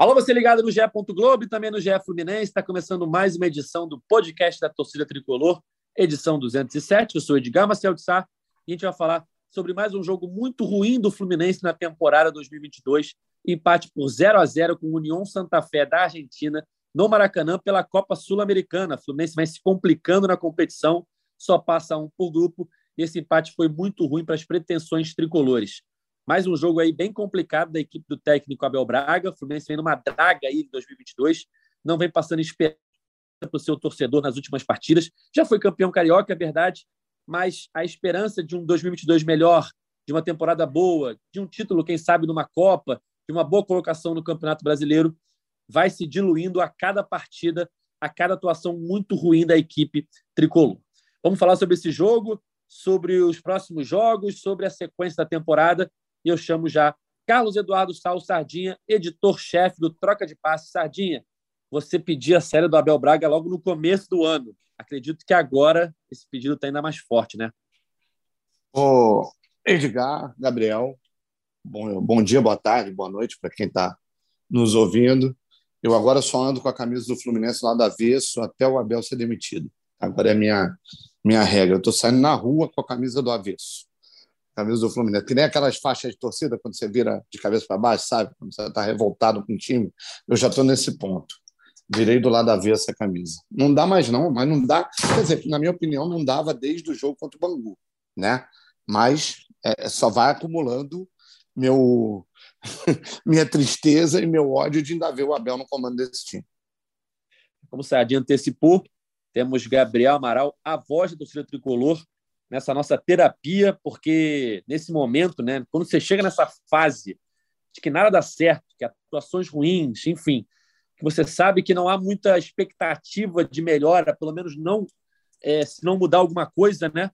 Alô, você ligado no GE. Globo e também no GE Fluminense. Está começando mais uma edição do podcast da Torcida Tricolor, edição 207. Eu sou Edgar Marcel de Sá e a gente vai falar sobre mais um jogo muito ruim do Fluminense na temporada 2022. Empate por 0 a 0 com o União Santa Fé da Argentina no Maracanã pela Copa Sul-Americana. Fluminense vai se complicando na competição, só passa um por grupo. E esse empate foi muito ruim para as pretensões tricolores. Mais um jogo aí bem complicado da equipe do técnico Abel Braga. O Fluminense vem numa draga aí em 2022. Não vem passando esperança para o seu torcedor nas últimas partidas. Já foi campeão carioca, é verdade, mas a esperança de um 2022 melhor, de uma temporada boa, de um título, quem sabe, numa Copa, de uma boa colocação no Campeonato Brasileiro, vai se diluindo a cada partida, a cada atuação muito ruim da equipe tricolor. Vamos falar sobre esse jogo, sobre os próximos jogos, sobre a sequência da temporada e eu chamo já Carlos Eduardo Sal Sardinha, editor-chefe do Troca de Passes. Sardinha, você pediu a série do Abel Braga logo no começo do ano. Acredito que agora esse pedido está ainda mais forte, né? Ô, Edgar, Gabriel, bom, bom dia, boa tarde, boa noite para quem está nos ouvindo. Eu agora só ando com a camisa do Fluminense lá do avesso até o Abel ser demitido. Agora é minha minha regra. Eu estou saindo na rua com a camisa do avesso camisa do Fluminense, que nem aquelas faixas de torcida quando você vira de cabeça para baixo, sabe? Quando você está revoltado com o time. Eu já estou nesse ponto. Virei do lado avesso a camisa. Não dá mais, não, mas não dá. Quer dizer, na minha opinião, não dava desde o jogo contra o Bangu, né? Mas é, só vai acumulando meu minha tristeza e meu ódio de ainda ver o Abel no comando desse time. Como o Sardinha antecipou, temos Gabriel Amaral, a voz da torcida tricolor, nessa nossa terapia, porque nesse momento, né, quando você chega nessa fase de que nada dá certo, que atuações ruins, enfim, que você sabe que não há muita expectativa de melhora, pelo menos não é, se não mudar alguma coisa, né?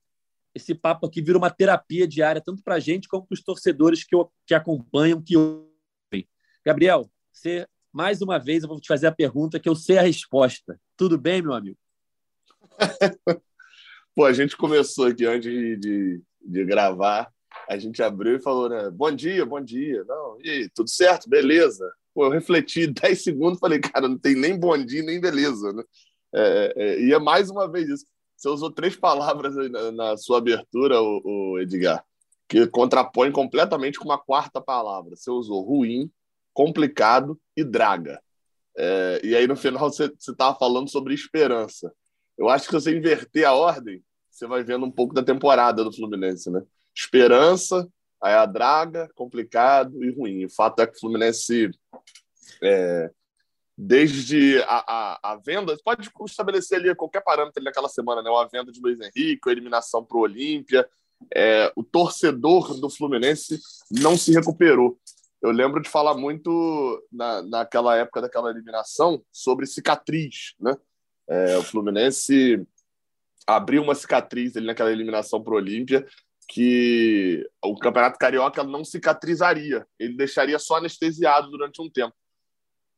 Esse papo aqui vira uma terapia diária, tanto para a gente como para os torcedores que, que acompanham, que ouvem. Gabriel, você, mais uma vez, eu vou te fazer a pergunta que eu sei a resposta. Tudo bem, meu amigo? Pô, a gente começou aqui antes de, de, de, gravar, a gente abriu e falou, né? Bom dia, bom dia. Não, e aí, tudo certo? Beleza. Pô, eu refleti 10 segundos falei, cara, não tem nem bom dia, nem beleza, né? É, é, e é mais uma vez isso. Você usou três palavras na, na sua abertura, o, o, Edgar, que contrapõe completamente com uma quarta palavra. Você usou ruim, complicado e draga. É, e aí, no final, você estava falando sobre esperança. Eu acho que se você inverter a ordem, você vai vendo um pouco da temporada do Fluminense, né? Esperança, aí a draga, complicado e ruim. O fato é que o Fluminense, é, desde a, a, a, venda, pode estabelecer ali qualquer parâmetro naquela semana, né? A venda de Luiz Henrique, a eliminação para o Olímpia, é, o torcedor do Fluminense não se recuperou. Eu lembro de falar muito na, naquela época daquela eliminação sobre cicatriz, né? É, o Fluminense abriu uma cicatriz ali naquela eliminação para o Olímpia que o Campeonato Carioca não cicatrizaria, ele deixaria só anestesiado durante um tempo.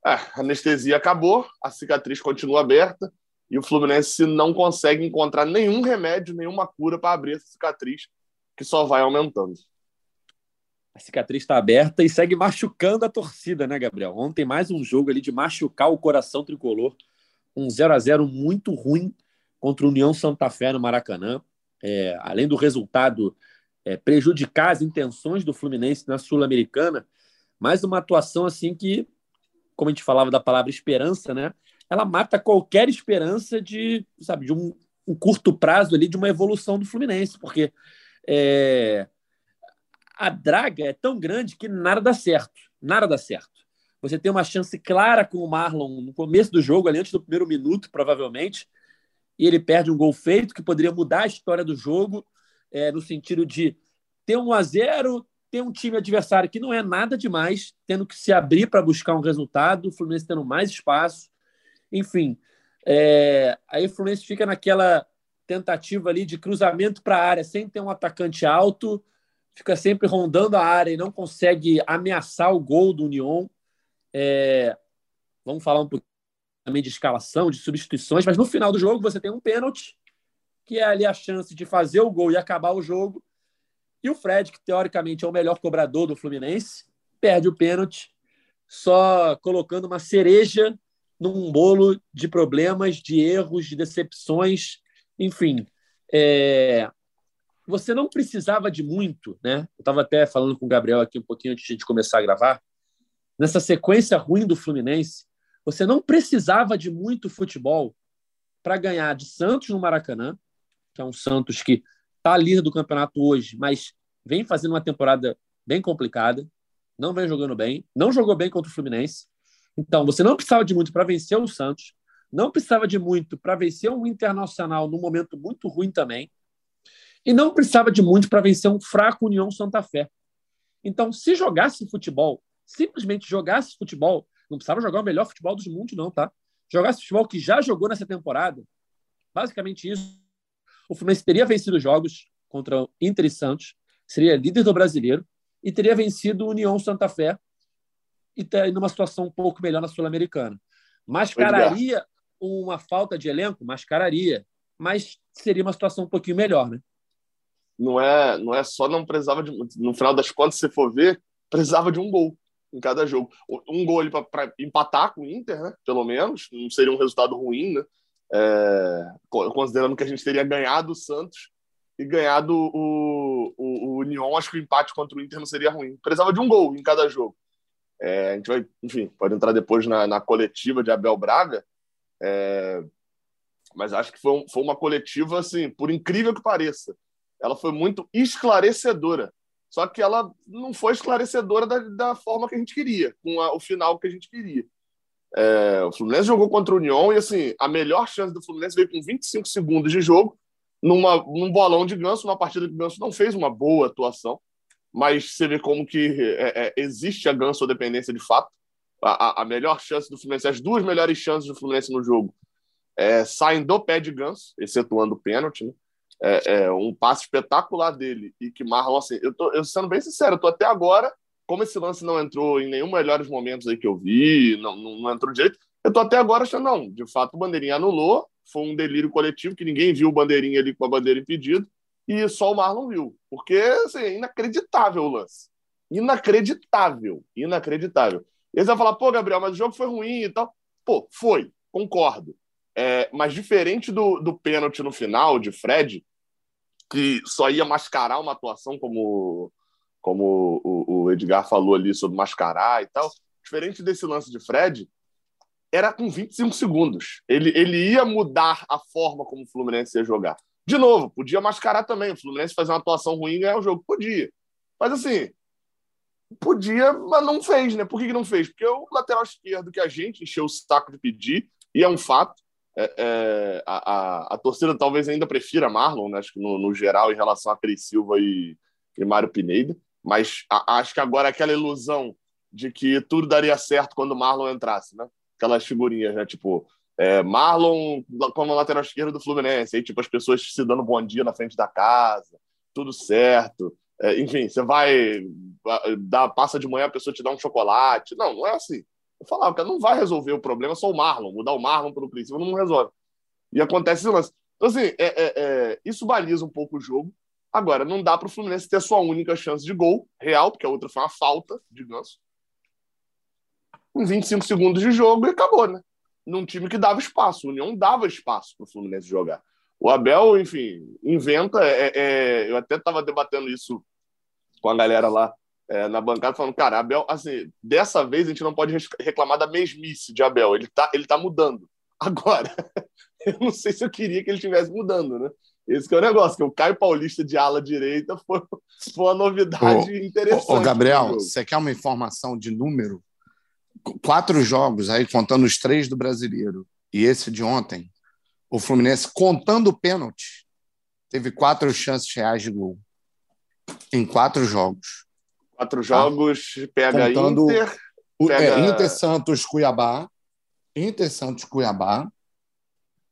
É, a anestesia acabou, a cicatriz continua aberta e o Fluminense não consegue encontrar nenhum remédio, nenhuma cura para abrir essa cicatriz, que só vai aumentando. A cicatriz está aberta e segue machucando a torcida, né, Gabriel? Ontem mais um jogo ali de machucar o coração tricolor um 0 a 0 muito ruim contra o União Santa Fé no Maracanã. É, além do resultado é, prejudicar as intenções do Fluminense na Sul-Americana, mais uma atuação assim que, como a gente falava da palavra esperança, né? Ela mata qualquer esperança de, sabe, de um, um curto prazo ali de uma evolução do Fluminense, porque é, a draga é tão grande que nada dá certo, nada dá certo. Você tem uma chance clara com o Marlon no começo do jogo, ali antes do primeiro minuto, provavelmente, e ele perde um gol feito que poderia mudar a história do jogo, é, no sentido de ter um a 0 ter um time adversário que não é nada demais, tendo que se abrir para buscar um resultado, o Fluminense tendo mais espaço, enfim. É, aí o Fluminense fica naquela tentativa ali de cruzamento para a área, sem ter um atacante alto, fica sempre rondando a área e não consegue ameaçar o gol do União. É, vamos falar um pouquinho também de escalação, de substituições, mas no final do jogo você tem um pênalti, que é ali a chance de fazer o gol e acabar o jogo. E o Fred, que teoricamente é o melhor cobrador do Fluminense, perde o pênalti só colocando uma cereja num bolo de problemas, de erros, de decepções, enfim. É... Você não precisava de muito, né? Eu estava até falando com o Gabriel aqui um pouquinho antes de começar a gravar. Nessa sequência ruim do Fluminense, você não precisava de muito futebol para ganhar de Santos no Maracanã, que é um Santos que está líder do campeonato hoje, mas vem fazendo uma temporada bem complicada, não vem jogando bem, não jogou bem contra o Fluminense. Então, você não precisava de muito para vencer o Santos, não precisava de muito para vencer um Internacional num momento muito ruim também, e não precisava de muito para vencer um fraco União Santa Fé. Então, se jogasse futebol, simplesmente jogasse futebol, não precisava jogar o melhor futebol dos mundos, não, tá? Jogasse futebol que já jogou nessa temporada, basicamente isso, o Fluminense teria vencido jogos contra o Inter e Santos, seria líder do brasileiro e teria vencido o União Santa Fé e estaria numa situação um pouco melhor na Sul-Americana. Mascararia uma falta de elenco? Mascararia. Mas seria uma situação um pouquinho melhor, né? Não é, não é só não precisava de. No final das contas, se você for ver, precisava de um gol em cada jogo. Um gol para empatar com o Inter, né? Pelo menos. Não seria um resultado ruim, né? É, considerando que a gente teria ganhado o Santos e ganhado o, o, o Union, acho que o empate contra o Inter não seria ruim. Precisava de um gol em cada jogo. É, a gente vai, enfim, pode entrar depois na, na coletiva de Abel Braga, é, mas acho que foi, foi uma coletiva, assim, por incrível que pareça, ela foi muito esclarecedora. Só que ela não foi esclarecedora da, da forma que a gente queria, com a, o final que a gente queria. É, o Fluminense jogou contra o União e, assim, a melhor chance do Fluminense veio com 25 segundos de jogo, numa, num bolão de ganso, numa partida que o Ganso não fez uma boa atuação, mas você vê como que é, é, existe a ganso dependência de fato. A, a, melhor chance do Fluminense, as duas melhores chances do Fluminense no jogo é, saem do pé de ganso, excetuando o pênalti, né? É, é, um passe espetacular dele e que Marlon, assim, eu tô eu sendo bem sincero, eu tô até agora, como esse lance não entrou em nenhum melhores momentos aí que eu vi, não, não, não entrou direito, eu tô até agora achando, não, de fato o Bandeirinha anulou, foi um delírio coletivo, que ninguém viu o Bandeirinha ali com a bandeira impedido, e só o Marlon viu. Porque, assim, é inacreditável o lance. Inacreditável. Inacreditável. E você vai falar, pô, Gabriel, mas o jogo foi ruim e tal. Pô, foi, concordo. É, mas diferente do, do pênalti no final de Fred, que só ia mascarar uma atuação, como, como o, o Edgar falou ali sobre mascarar e tal, diferente desse lance de Fred, era com 25 segundos. Ele, ele ia mudar a forma como o Fluminense ia jogar. De novo, podia mascarar também. O Fluminense fazer uma atuação ruim e ganhar o jogo. Podia. Mas assim, podia, mas não fez, né? Por que, que não fez? Porque o lateral esquerdo que a gente encheu o saco de pedir, e é um fato, é, é, a, a, a, torcida talvez ainda prefira Marlon, né? acho que no, no, geral, em relação a Cris Silva e, e Mário Pineda, mas a, acho que agora aquela ilusão de que tudo daria certo quando Marlon entrasse, né? aquelas figurinhas, né? Tipo, é, Marlon como lateral esquerdo do Fluminense, aí, tipo, as pessoas se dando bom dia na frente da casa, tudo certo. É, enfim, você vai dar, passa de manhã, a pessoa te dá um chocolate. Não, não é assim. Eu falava, cara, não vai resolver o problema só o Marlon. Mudar o Marlon pelo princípio não resolve. E acontece esse lance. Então, assim, é, é, é isso baliza um pouco o jogo. Agora, não dá para o Fluminense ter a sua única chance de gol real, porque a outra foi uma falta de ganso com 25 segundos de jogo e acabou, né? Num time que dava espaço. O União dava espaço para o Fluminense jogar. O Abel, enfim, inventa. É, é, eu até estava debatendo isso com a galera lá é, na bancada, falando, cara, Abel, assim, dessa vez a gente não pode reclamar da mesmice de Abel. Ele tá, ele tá mudando. Agora, eu não sei se eu queria que ele estivesse mudando, né? Esse que é o negócio, que o Caio Paulista de ala direita foi, foi uma novidade ô, interessante. Ô, Gabriel, você quer uma informação de número? quatro jogos, aí contando os três do brasileiro e esse de ontem, o Fluminense, contando o pênalti, teve quatro chances reais de gol. Em quatro jogos. Quatro jogos, tá? pega contando, Inter. Pega... É, Inter Santos Cuiabá. Inter Santos Cuiabá.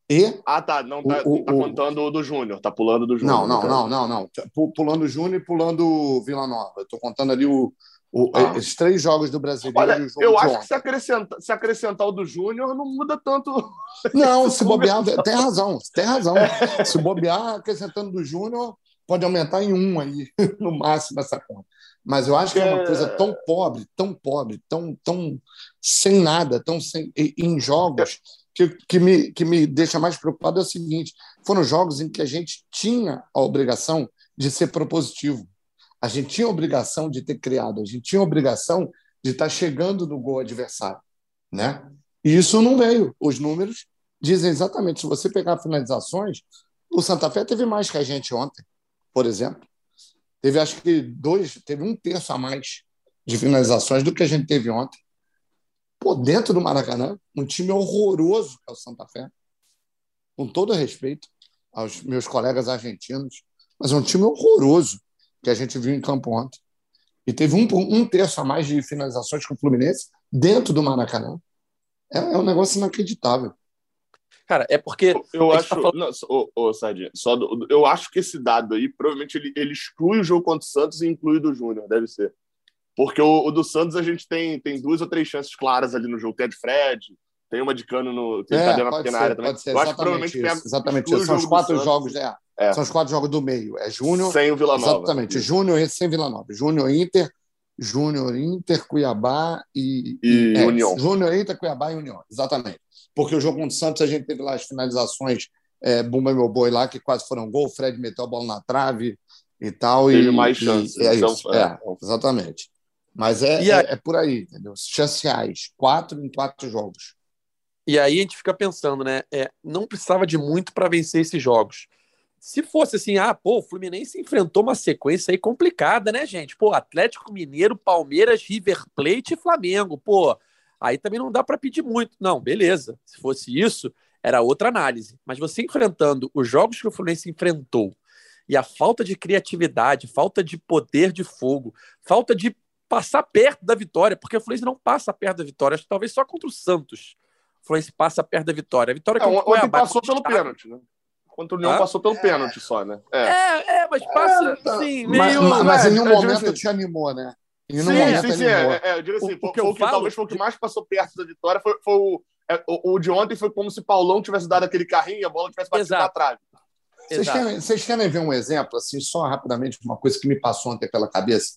E ah, tá. Não tá, o, tá contando o do Júnior, tá pulando do Júnior. Não, não, não, não, não. Pulando o Júnior e pulando Vila Nova. Eu tô contando ali o, o, ah. Os três jogos do Brasileiro. Olha, eu acho que se acrescentar, se acrescentar o do Júnior, não muda tanto. Não, se bobear, tem razão, tem razão. Se bobear, acrescentando do Júnior, pode aumentar em um aí, no máximo, essa conta. Mas eu acho que é uma coisa tão pobre, tão pobre, tão, tão sem nada, tão sem, em jogos, que, que, me, que me deixa mais preocupado é o seguinte: foram jogos em que a gente tinha a obrigação de ser propositivo. A gente tinha a obrigação de ter criado, a gente tinha a obrigação de estar chegando no gol adversário. Né? E isso não veio. Os números dizem exatamente. Se você pegar finalizações, o Santa Fé teve mais que a gente ontem, por exemplo. Teve acho que dois, teve um terço a mais de finalizações do que a gente teve ontem. Pô, dentro do Maracanã, um time horroroso que é o Santa Fé. Com todo respeito aos meus colegas argentinos, mas é um time horroroso que a gente viu em campo ontem. E teve um, um terço a mais de finalizações com o Fluminense dentro do Maracanã. É, é um negócio inacreditável. Cara, é porque. Eu acho. Tá falando... não, ô, ô, Sardinha, só do, eu acho que esse dado aí, provavelmente, ele, ele exclui o jogo contra o Santos e inclui o do Júnior, deve ser. Porque o, o, do Santos a gente tem, tem duas ou três chances claras ali no jogo. Tem a de Fred, tem uma de cano no. Tem é, na pequena ser, área também. Ser, eu acho que provavelmente isso, exatamente isso. São os quatro jogos, é, é. São os quatro jogos do meio. É Júnior. Sem o Vila Nova. Exatamente. Júnior sem Vila Nova. Júnior Inter, Júnior Inter, Cuiabá e. E, e é, União. Júnior Inter, Cuiabá e União. Exatamente porque o jogo contra o Santos a gente teve lá as finalizações é, Bumba Meu Boi lá, que quase foram gol, o Fred meteu a bola na trave e tal. Teve e, mais chances. é então, isso, é, é, exatamente. Mas é, é, é, por aí, entendeu? Chances reais, quatro em quatro jogos. E aí a gente fica pensando, né? É, não precisava de muito para vencer esses jogos. Se fosse assim, ah, pô, o Fluminense enfrentou uma sequência aí complicada, né, gente? Pô, Atlético Mineiro, Palmeiras, River Plate e Flamengo. Pô, Aí também não dá para pedir muito. Não, beleza. Se fosse isso, era outra análise. Mas você enfrentando os jogos que o Fluminense enfrentou e a falta de criatividade, falta de poder de fogo, falta de passar perto da vitória, porque o Fluminense não passa perto da vitória, acho que talvez só contra o Santos. O Fluminense passa perto da vitória. A vitória é, ontem passou pelo pênalti, né? Contra o União passou pelo é. pênalti só, né? É, é, é mas passa, é, sim, meio... Mas, mas, mas em nenhum momento te animou, né? E sim, sim, sim. É, é, eu digo assim, o, foi, foi o que falo... talvez foi o que mais passou perto da vitória. Foi, foi o, é, o, o, de ontem foi como se Paulão tivesse dado aquele carrinho e a bola tivesse batido na trave. Vocês querem, vocês querem ver um exemplo, assim, só rapidamente, uma coisa que me passou ontem pela cabeça?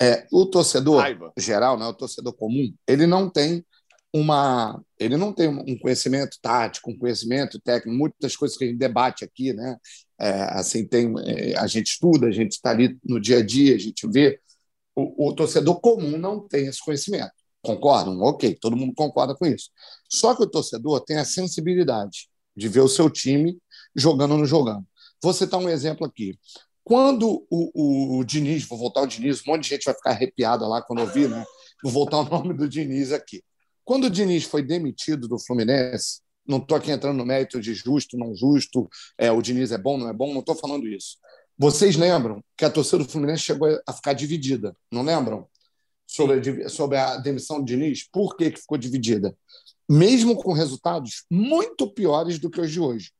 É, o torcedor Raiva. geral, né, o torcedor comum, ele não tem uma ele não tem um conhecimento tático, um conhecimento técnico, muitas coisas que a gente debate aqui, né? É, assim tem é, a gente estuda, a gente está ali no dia a dia, a gente vê o, o torcedor comum não tem esse conhecimento. Concordam? Ok, todo mundo concorda com isso. Só que o torcedor tem a sensibilidade de ver o seu time jogando no jogando. Vou citar um exemplo aqui. Quando o, o, o Diniz, vou voltar ao Diniz, um monte de gente vai ficar arrepiada lá quando ouvir, né? Vou voltar o nome do Diniz aqui. Quando o Diniz foi demitido do Fluminense, não estou aqui entrando no mérito de justo, não justo, é, o Diniz é bom, não é bom, não estou falando isso. Vocês lembram que a torcida do Fluminense chegou a ficar dividida, não lembram? Sobre a, sobre a demissão de Diniz. Por que, que ficou dividida? Mesmo com resultados muito piores do que os de hoje.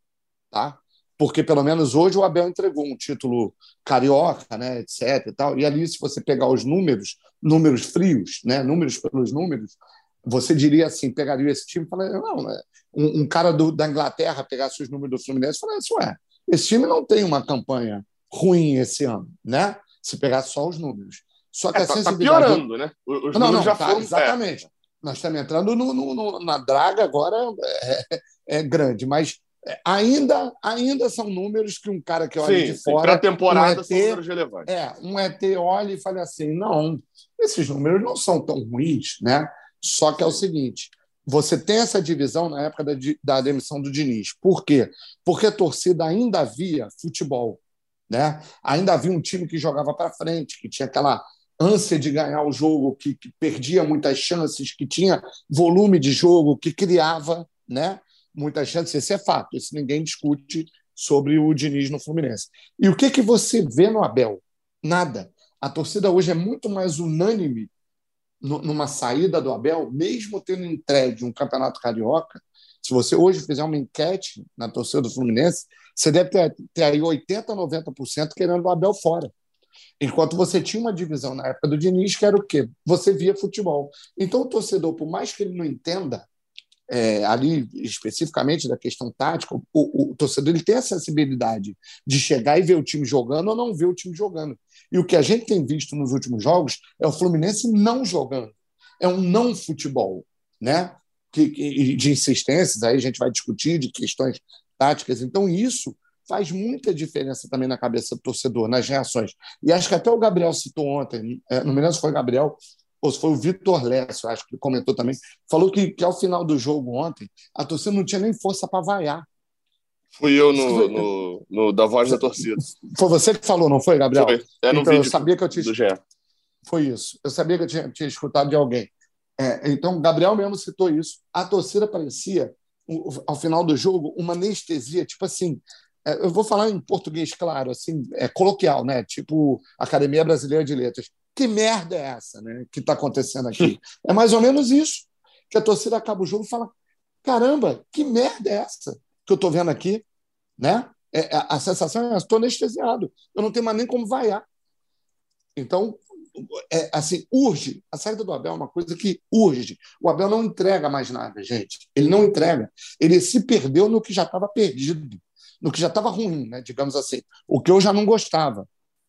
Tá? Porque, pelo menos hoje, o Abel entregou um título carioca, né, etc. E, tal. e ali, se você pegar os números, números frios, né, números pelos números, você diria assim: pegaria esse time e falaria, não, né? um, um cara do, da Inglaterra pegasse os números do Fluminense e falaria assim, ué, esse time não tem uma campanha ruim esse ano, né? Se pegar só os números. Só que é, a tá, tá sensibilidade. Tá piorando, né? Os não, não, já tá, foram. Exatamente. É. Nós estamos entrando no, no, no, na draga agora é, é, grande, mas ainda, ainda são números que um cara que olha sim, de fora. Para a temporada um ET, são números relevantes. É, um ET olha e fala assim: não, esses números não são tão ruins, né? Só que é o seguinte: você tem essa divisão na época da, da demissão do Diniz. Por quê? Porque a torcida ainda via futebol. Né? Ainda havia um time que jogava para frente, que tinha aquela ânsia de ganhar o jogo, que, que, perdia muitas chances, que tinha volume de jogo, que criava né, muitas chances. Esse é fato, isso ninguém discute sobre o Diniz no Fluminense. E o que, que você vê no Abel? Nada. A torcida hoje é muito mais unânime numa saída do Abel, mesmo tendo entregue um campeonato carioca. Se você hoje fizer uma enquete na torcida do Fluminense, você deve ter, ter aí 80%, 90% querendo o Abel fora. Enquanto você tinha uma divisão na época do Diniz, que era o quê? Você via futebol. Então, o torcedor, por mais que ele não entenda, é, ali especificamente da questão tática, o, o, o, torcedor ele tem a sensibilidade de chegar e ver o time jogando ou não ver o time jogando. E o que a gente tem visto nos últimos jogos é o Fluminense não jogando. É um não futebol, né? Que, que, de insistências, aí a gente vai discutir de questões táticas. Então, isso faz muita diferença também na cabeça do torcedor, nas reações. E acho que até o Gabriel citou ontem, é, não me lembro se foi o Gabriel, ou se foi o Vitor Lécio, acho que comentou também, falou que, que ao final do jogo ontem, a torcida não tinha nem força para vaiar. Fui eu no, no, no, da voz da torcida. Foi você que falou, não foi, Gabriel? Foi. É no então, vídeo eu sabia que eu tinha... do GE. Foi isso. Eu sabia que eu tinha, tinha escutado de alguém. É, então, Gabriel mesmo citou isso. A torcida parecia, ao final do jogo, uma anestesia, tipo assim, é, eu vou falar em português, claro, assim, é coloquial, né? Tipo Academia Brasileira de Letras que merda é essa né, que está acontecendo aqui? é mais ou menos isso. Que a torcida acaba o jogo e fala: caramba, que merda é essa que eu estou vendo aqui? Né? É, a, a sensação é: estou anestesiado, eu não tenho mais nem como vaiar. Então, é, assim, urge. A saída do Abel é uma coisa que urge. O Abel não entrega mais nada, gente. Ele não entrega. Ele se perdeu no que já estava perdido, no que já estava ruim, né? digamos assim. O que eu já não gostava.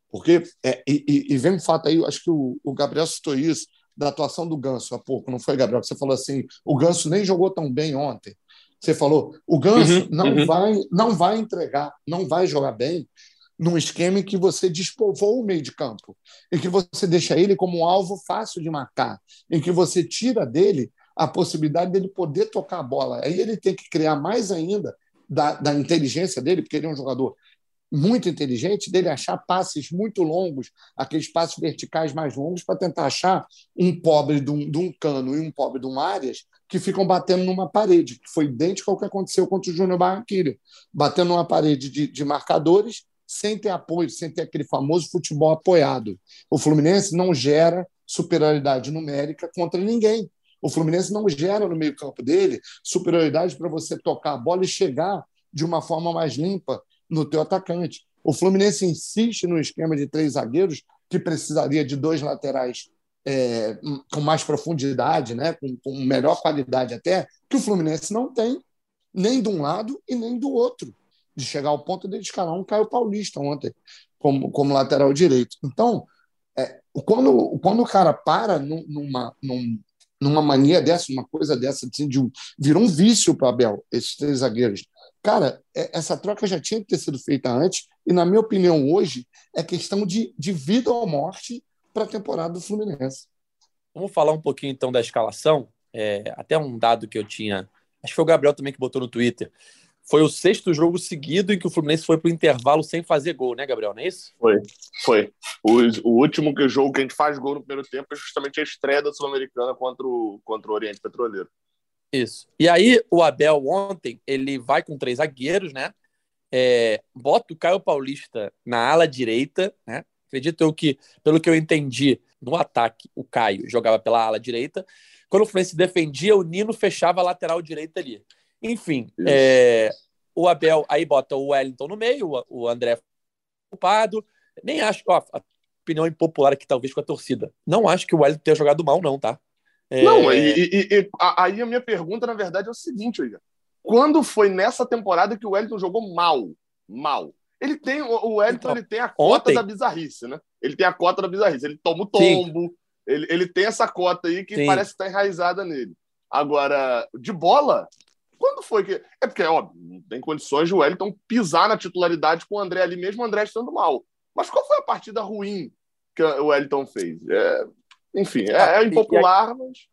Porque, é, e, e, vem um fato aí, acho que o, o, Gabriel citou isso, da atuação do Ganso há pouco, não foi, Gabriel? Você falou assim: o Ganso nem jogou tão bem ontem. Você falou: o Ganso uhum, não, uhum. Vai, não vai entregar, não vai jogar bem num esquema em que você despovoa o meio de campo, em que você deixa ele como um alvo fácil de marcar, em que você tira dele a possibilidade dele poder tocar a bola. Aí ele tem que criar mais ainda da, da inteligência dele, porque ele é um jogador muito inteligente dele achar passes muito longos, aqueles passes verticais mais longos, para tentar achar um pobre de um, de um, cano e um pobre de um Arias que ficam batendo numa parede, que foi idêntico ao que aconteceu contra o Júnior Barranquilla, batendo numa parede de, de marcadores sem ter apoio, sem ter aquele famoso futebol apoiado. O Fluminense não gera superioridade numérica contra ninguém. O Fluminense não gera no meio-campo dele superioridade para você tocar a bola e chegar de uma forma mais limpa no teu atacante. O Fluminense insiste no esquema de três zagueiros, que precisaria de dois laterais é, com mais profundidade, né, com, com melhor qualidade até, que o Fluminense não tem, nem de um lado e nem do outro, de chegar ao ponto de escalar um Caio Paulista ontem como, como lateral direito. Então, é, quando, quando o cara para numa, num, numa mania dessa, uma coisa dessa, assim, de um, virou um vício para Abel, esses três zagueiros. Cara, é, essa troca já tinha que ter sido feita antes, e, na minha opinião, hoje, é questão de, de vida ou morte para a temporada do Fluminense. Vamos falar um pouquinho, então, da escalação. É, até um dado que eu tinha, acho que foi o Gabriel também que botou no Twitter. Foi o sexto jogo seguido em que o Fluminense foi para o intervalo sem fazer gol, né, Gabriel? Não é isso? Foi, foi. O, o último jogo que a gente faz gol no primeiro tempo é justamente a estreia da Sul-Americana contra o, contra o Oriente Petroleiro. Isso. E aí, o Abel ontem, ele vai com três zagueiros, né? É, bota o Caio Paulista na ala direita, né? Acredito eu que, pelo que eu entendi, no ataque, o Caio jogava pela ala direita. Quando o Fluminense defendia, o Nino fechava a lateral direita ali. Enfim, é, o Abel aí bota o Wellington no meio, o André culpado. Nem acho, ó, a opinião impopular aqui, talvez, com a torcida. Não acho que o Wellington tenha jogado mal, não, tá? É... Não, e, e, e, aí a minha pergunta, na verdade, é o seguinte, Igor. Quando foi nessa temporada que o Wellington jogou mal? Mal. Ele tem, o Wellington então, ele tem a cota ontem... da bizarrice, né? Ele tem a cota da bizarrice. Ele toma o tombo, ele, ele tem essa cota aí que Sim. parece estar enraizada nele. Agora, de bola, quando foi que. É porque, óbvio, não tem condições de o Wellington pisar na titularidade com o André ali, mesmo o André estando mal. Mas qual foi a partida ruim que o Wellington fez? É, enfim, é, é impopular, mas.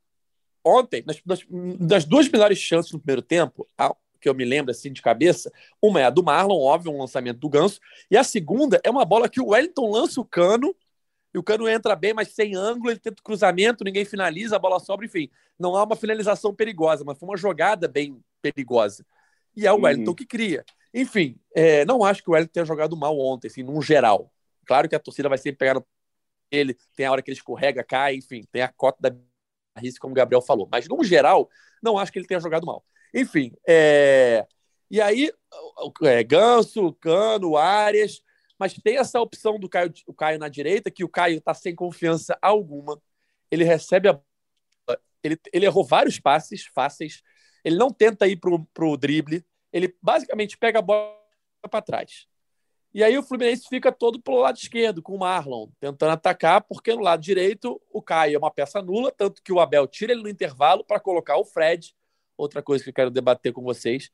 Ontem, nas, nas, das duas melhores chances no primeiro tempo, a, que eu me lembro assim de cabeça, uma é a do Marlon, óbvio, um lançamento do Ganso, e a segunda é uma bola que o Wellington lança o cano, e o cano entra bem, mas sem ângulo, ele tenta o cruzamento, ninguém finaliza, a bola sobra, enfim. Não há uma finalização perigosa, mas foi uma jogada bem perigosa. E é o Wellington uhum. que cria. Enfim, é, não acho que o Wellington tenha jogado mal ontem, assim, num geral. Claro que a torcida vai sempre pegar no ele, tem a hora que ele escorrega, cai, enfim, tem a cota da risco, como o Gabriel falou. Mas, no geral, não acho que ele tenha jogado mal. Enfim, é... e aí, é, Ganso, Cano, Arias, mas tem essa opção do Caio, o Caio na direita, que o Caio está sem confiança alguma. Ele recebe a ele, ele errou vários passes fáceis Ele não tenta ir para o drible, ele basicamente pega a bola para trás. E aí o Fluminense fica todo pelo lado esquerdo, com o Marlon, tentando atacar, porque no lado direito o Caio é uma peça nula, tanto que o Abel tira ele no intervalo para colocar o Fred, outra coisa que eu quero debater com vocês,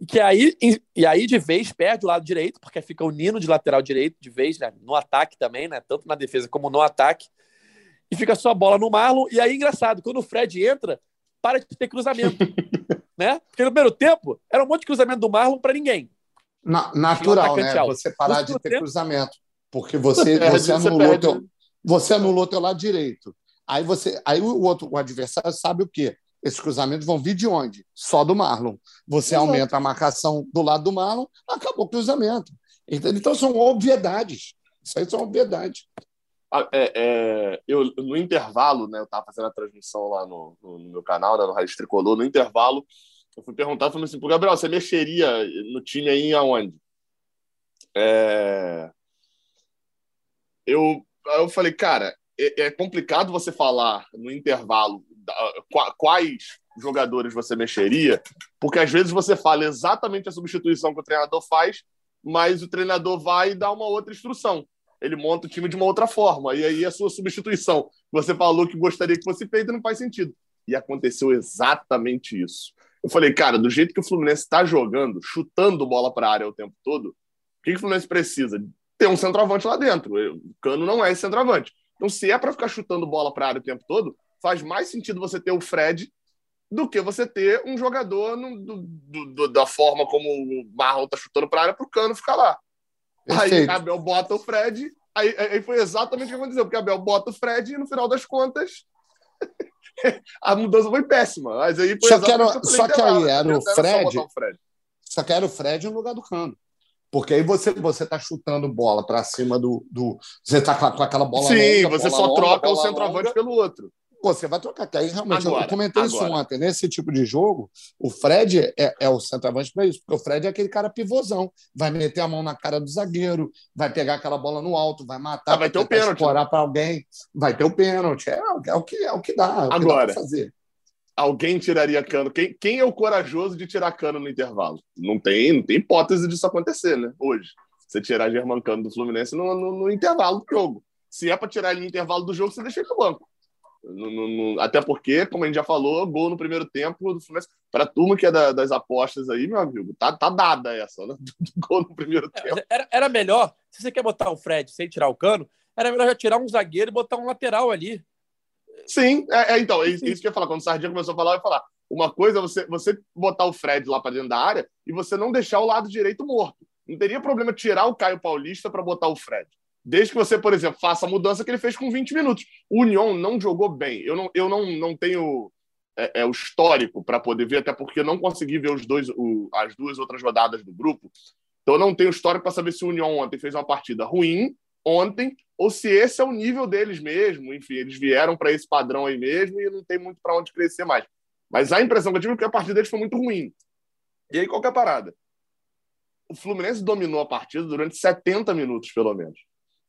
e que aí, e aí de vez perde o lado direito, porque fica o Nino de lateral direito, de vez, né? no ataque também, né? tanto na defesa como no ataque, e fica só a bola no Marlon, e aí engraçado, quando o Fred entra, para de ter cruzamento, né? Porque no primeiro tempo era um monte de cruzamento do Marlon para ninguém. Na, natural, né? Alto. Você parar de ter tempo... cruzamento. Porque você, você, anulou teu, você anulou teu lado direito. Aí você, aí o outro, o adversário sabe o quê? Esses cruzamentos vão vir de onde? Só do Marlon. Você Exato. aumenta a marcação do lado do Marlon, acabou o cruzamento. Então são obviedades. Isso aí são obviedades. Ah, é, é, eu, no intervalo, né, eu estava fazendo a transmissão lá no, no, no meu canal, né, no Rádio Tricolor, no intervalo, eu fui perguntar, falei assim, pro Gabriel, você mexeria no time aí aonde? É... Eu, eu falei, cara, é, é, complicado você falar no intervalo quais jogadores você mexeria, porque às vezes você fala exatamente a substituição que o treinador faz, mas o treinador vai dá uma outra instrução. Ele monta o time de uma outra forma, e aí a sua substituição, você falou que gostaria que fosse feita, não faz sentido. E aconteceu exatamente isso. Eu falei, cara, do jeito que o Fluminense está jogando, chutando bola para a área o tempo todo, o que, que o Fluminense precisa? Ter um centroavante lá dentro. O Cano não é esse centroavante. Então, se é para ficar chutando bola para a área o tempo todo, faz mais sentido você ter o Fred do que você ter um jogador no, do, do, da forma como o Marlon tá chutando para a área para o Cano ficar lá. Perfeito. Aí Abel bota o Fred, aí, aí foi exatamente o que aconteceu, porque Abel bota o Fred e no final das contas a mudança foi péssima. Mas aí foi só que, era, só que aí era o Fred, o Fred. Só que era o Fred no lugar do Cano. Porque aí você você tá chutando bola para cima do, do você está com, aquela bola Sim, longa, você bola só longa, troca o centroavante pelo outro você vai trocar. Que aí realmente, agora, eu comentei agora. isso ontem. Nesse tipo de jogo, o Fred é, é o centroavante para isso, porque o Fred é aquele cara pivôzão. Vai meter a mão na cara do zagueiro, vai pegar aquela bola no alto, vai matar, ah, vai ter o pênalti. Explorar para alguém, vai ter o pênalti. É, é, o, que, é o que dá. É agora, dá fazer. Alguém tiraria cano. Quem, quem é o corajoso de tirar cano no intervalo? Não tem, não tem hipótese disso acontecer, né? Hoje. Você tirar Germancano do Fluminense no, no, no intervalo do jogo. Se é para tirar ele no intervalo do jogo, você deixa ele no banco. No, no, no, até porque, como a gente já falou, gol no primeiro tempo do Fluminense. Para a turma que é da, das apostas aí, meu amigo, tá, tá dada essa, né? gol no primeiro é, tempo. Era, era melhor, se você quer botar o Fred sem tirar o cano, era melhor já tirar um zagueiro e botar um lateral ali. Sim, é, é então, é isso, isso que eu ia falar. Quando o Sardinha começou a falar, eu ia falar. Uma coisa é você, você botar o Fred lá para dentro da área e você não deixar o lado direito morto. Não teria problema tirar o Caio Paulista para botar o Fred. Desde que você, por exemplo, faça a mudança que ele fez com 20 minutos. O União não jogou bem. Eu não, eu não, não tenho é, é o histórico para poder ver, até porque eu não consegui ver os dois, o, as duas outras rodadas do grupo. Então eu não tenho histórico para saber se o União ontem fez uma partida ruim ontem ou se esse é o nível deles mesmo. Enfim, eles vieram para esse padrão aí mesmo e não tem muito para onde crescer mais. Mas a impressão que eu tive é que a partida deles foi muito ruim. E aí, qual é a parada? O Fluminense dominou a partida durante 70 minutos, pelo menos.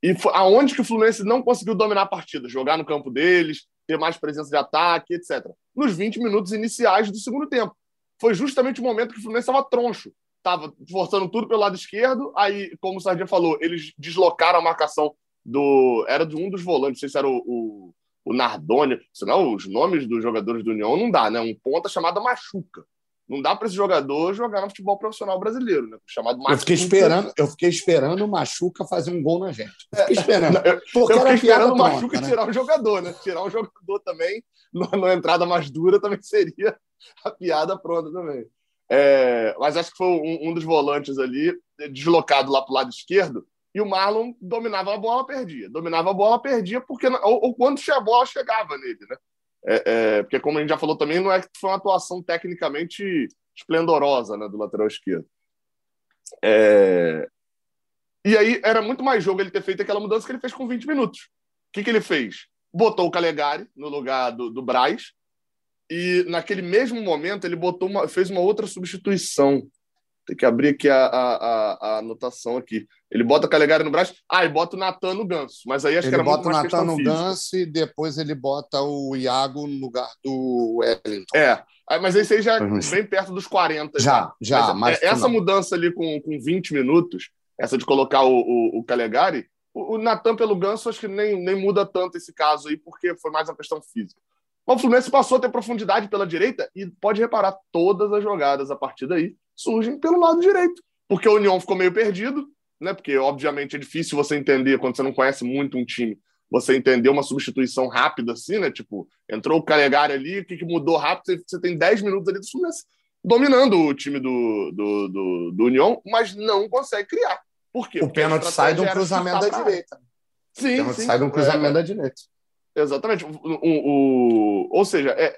E aonde que o Fluminense não conseguiu dominar a partida? Jogar no campo deles, ter mais presença de ataque, etc. Nos 20 minutos iniciais do segundo tempo. Foi justamente o momento que o Fluminense estava troncho. Estava forçando tudo pelo lado esquerdo. Aí, como o Sardinha falou, eles deslocaram a marcação do. Era de um dos volantes, não sei se era o, o, o Nardoni. Senão, os nomes dos jogadores do União não dá, né? Um ponta chamado Machuca. Não dá para esse jogador jogar no futebol profissional brasileiro, né? Chamado. Eu fiquei esperando, eu fiquei esperando o Machuca fazer um gol na gente. Eu fiquei esperando. eu, eu fiquei esperando o Machuca né? tirar um jogador, né? Tirar um jogador também, na entrada mais dura, também seria a piada pronta também. É, mas acho que foi um, um, dos volantes ali, deslocado lá para o lado esquerdo, e o Marlon dominava a bola, perdia. Dominava a bola, perdia, porque ou, ou quando a bola chegava nele, né? É, é, porque, como a gente já falou também, não é que foi uma atuação tecnicamente esplendorosa né, do lateral esquerdo. É... E aí era muito mais jogo ele ter feito aquela mudança que ele fez com 20 minutos. O que, que ele fez? Botou o Calegari no lugar do, do Braz e naquele mesmo momento ele botou uma, fez uma outra substituição. Tem que abrir aqui a, a, a, anotação aqui. Ele bota o Calegari no braço. Ah, e bota o Natan no ganso. Mas aí acho ele que era bota muito o Natan no ganso e depois ele bota o Iago no lugar do Wellington. É. Mas esse aí já é bem perto dos 40. Já, já. já mas é, essa mudança ali com, com 20 minutos, essa de colocar o, o, o Calegari, o, o Natan pelo ganso acho que nem, nem muda tanto esse caso aí, porque foi mais uma questão física. Mas o Fluminense passou a ter profundidade pela direita e pode reparar, todas as jogadas a partir daí surgem pelo lado direito. Porque o União ficou meio perdido, né? Porque, obviamente, é difícil você entender quando você não conhece muito um time, você entender uma substituição rápida assim, né? Tipo, entrou o Calegari ali, o que, que mudou rápido? Você tem 10 minutos ali do Fluminense dominando o time do, do, do, do União, mas não consegue criar. Por quê? O pênalti sai de um cruzamento da direita. Sim, o sim. sai de um cruzamento é, da direita. Exatamente. O, o, o, ou seja, é,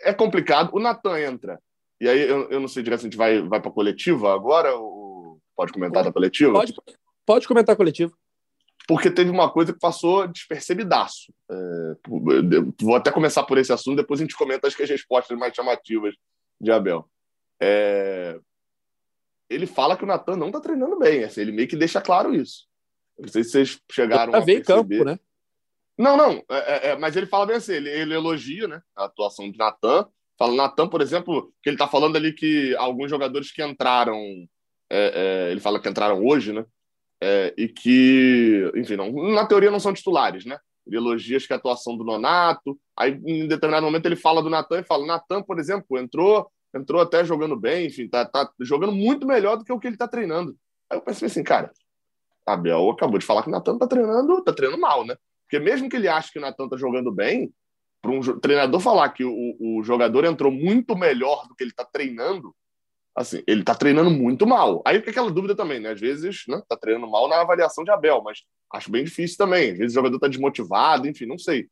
é complicado. O Natan entra. E aí, eu, eu não sei direto se a gente vai, vai para a coletiva agora. Ou pode comentar da coletiva? Pode, pode comentar a coletiva. Porque teve uma coisa que passou despercebidaço. É, vou até começar por esse assunto, depois a gente comenta as respostas mais chamativas de Abel. É, ele fala que o Natan não está treinando bem. Assim, ele meio que deixa claro isso. Não sei se vocês chegaram a ver campo, né? Não, não, é, é, é, mas ele fala bem assim, ele, ele elogia né, a atuação de Natan. Fala, Natan, por exemplo, que ele está falando ali que alguns jogadores que entraram, é, é, ele fala que entraram hoje, né? É, e que, enfim, não, na teoria não são titulares, né? Ele elogia que a atuação do Nonato. Aí, em determinado momento, ele fala do Natan e fala: Natan, por exemplo, entrou, entrou até jogando bem, enfim, tá, tá jogando muito melhor do que o que ele está treinando. Aí eu pensei assim, cara, Abel acabou de falar que o Natan tá treinando, tá treinando mal, né? Porque mesmo que ele ache que o Natan está jogando bem, para um treinador falar que o, o jogador entrou muito melhor do que ele está treinando, assim, ele está treinando muito mal. Aí fica aquela dúvida também, né? Às vezes, né, tá treinando mal na avaliação de Abel, mas acho bem difícil também. Às vezes o jogador está desmotivado, enfim, não sei.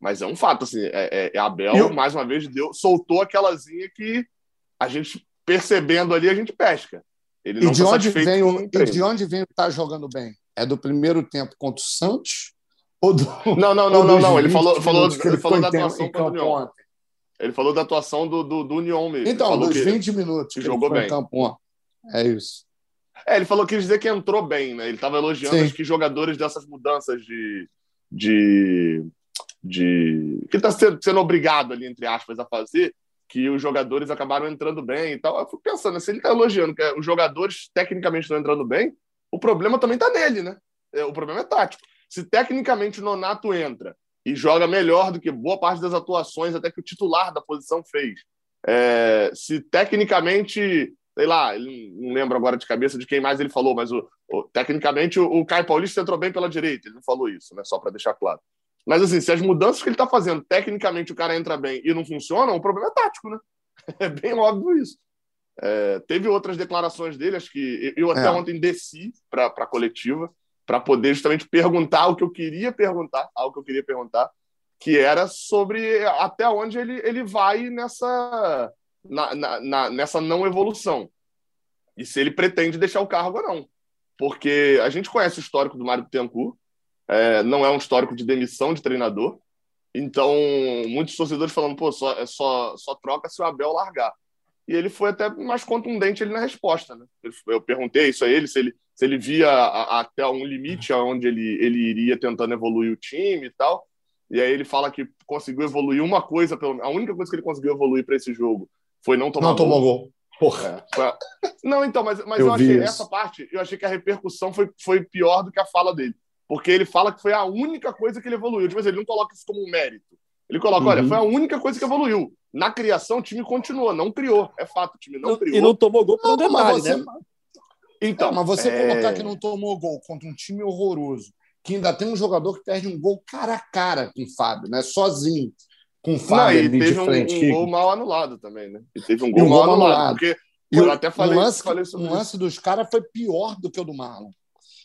Mas é um fato, assim, é, é, é Abel, eu... mais uma vez, deu, soltou aquelazinha que a gente, percebendo ali, a gente pesca. Ele não e, de tá onde vem o, e de onde vem o tá jogando bem? É do primeiro tempo contra o Santos do, não, não, não, não, não. Ele falou, falou, ele falou da atuação do União. Ele falou da atuação do, do, do União mesmo. Então, dos 20 minutos que, que jogou bem. Campo ontem. É isso. É, ele falou que dizer que entrou bem, né? Ele estava elogiando Sim. que jogadores dessas mudanças de. de, de que ele está sendo, sendo obrigado ali, entre aspas, a fazer, que os jogadores acabaram entrando bem e tal. Eu fico pensando, se ele está elogiando que os jogadores tecnicamente estão entrando bem, o problema também está nele, né? É, o problema é tático. Se tecnicamente o Nonato entra e joga melhor do que boa parte das atuações até que o titular da posição fez, é, se tecnicamente, sei lá, não lembro agora de cabeça de quem mais ele falou, mas o, o, tecnicamente o, o Caio Paulista entrou bem pela direita, ele não falou isso, né? Só para deixar claro. Mas assim, se as mudanças que ele está fazendo, tecnicamente o cara entra bem e não funciona, o problema é tático, né? É bem óbvio isso. É, teve outras declarações dele, acho que eu até é. ontem desci para a coletiva para poder justamente perguntar o que eu queria perguntar, algo que eu queria perguntar, que era sobre até onde ele, ele vai nessa, na, na, nessa não evolução. E se ele pretende deixar o cargo ou não. Porque a gente conhece o histórico do Mário Bittencourt, é, não é um histórico de demissão de treinador. Então, muitos torcedores falando, pô, só, é só, só troca se o Abel largar. E ele foi até mais contundente ali na resposta. Né? Eu perguntei isso a ele, se ele se ele via a, a, até um limite aonde ele, ele iria tentando evoluir o time e tal. E aí ele fala que conseguiu evoluir uma coisa, pelo a única coisa que ele conseguiu evoluir para esse jogo foi não tomar não gol. tomou gol. Porra. É, Não, então, mas, mas eu, eu achei essa parte, eu achei que a repercussão foi, foi pior do que a fala dele. Porque ele fala que foi a única coisa que ele evoluiu. Tipo assim, ele não coloca isso como um mérito. Ele coloca, uhum. olha, foi a única coisa que evoluiu. Na criação, o time continuou, não criou. É fato, o time não, não criou. E não tomou gol por um detalhe, você, né? Então, mas você é... colocar que não tomou gol contra um time horroroso, que ainda tem um jogador que perde um gol cara a cara com o Fábio, né? Sozinho. Com o Fábio. Não, e teve um, um, gol mal anulado também, né? E teve um gol, um mal, anulado. anulado. Porque eu, até falei, um lance, falei sobre um lance dos caras foi pior do que o do Marlon.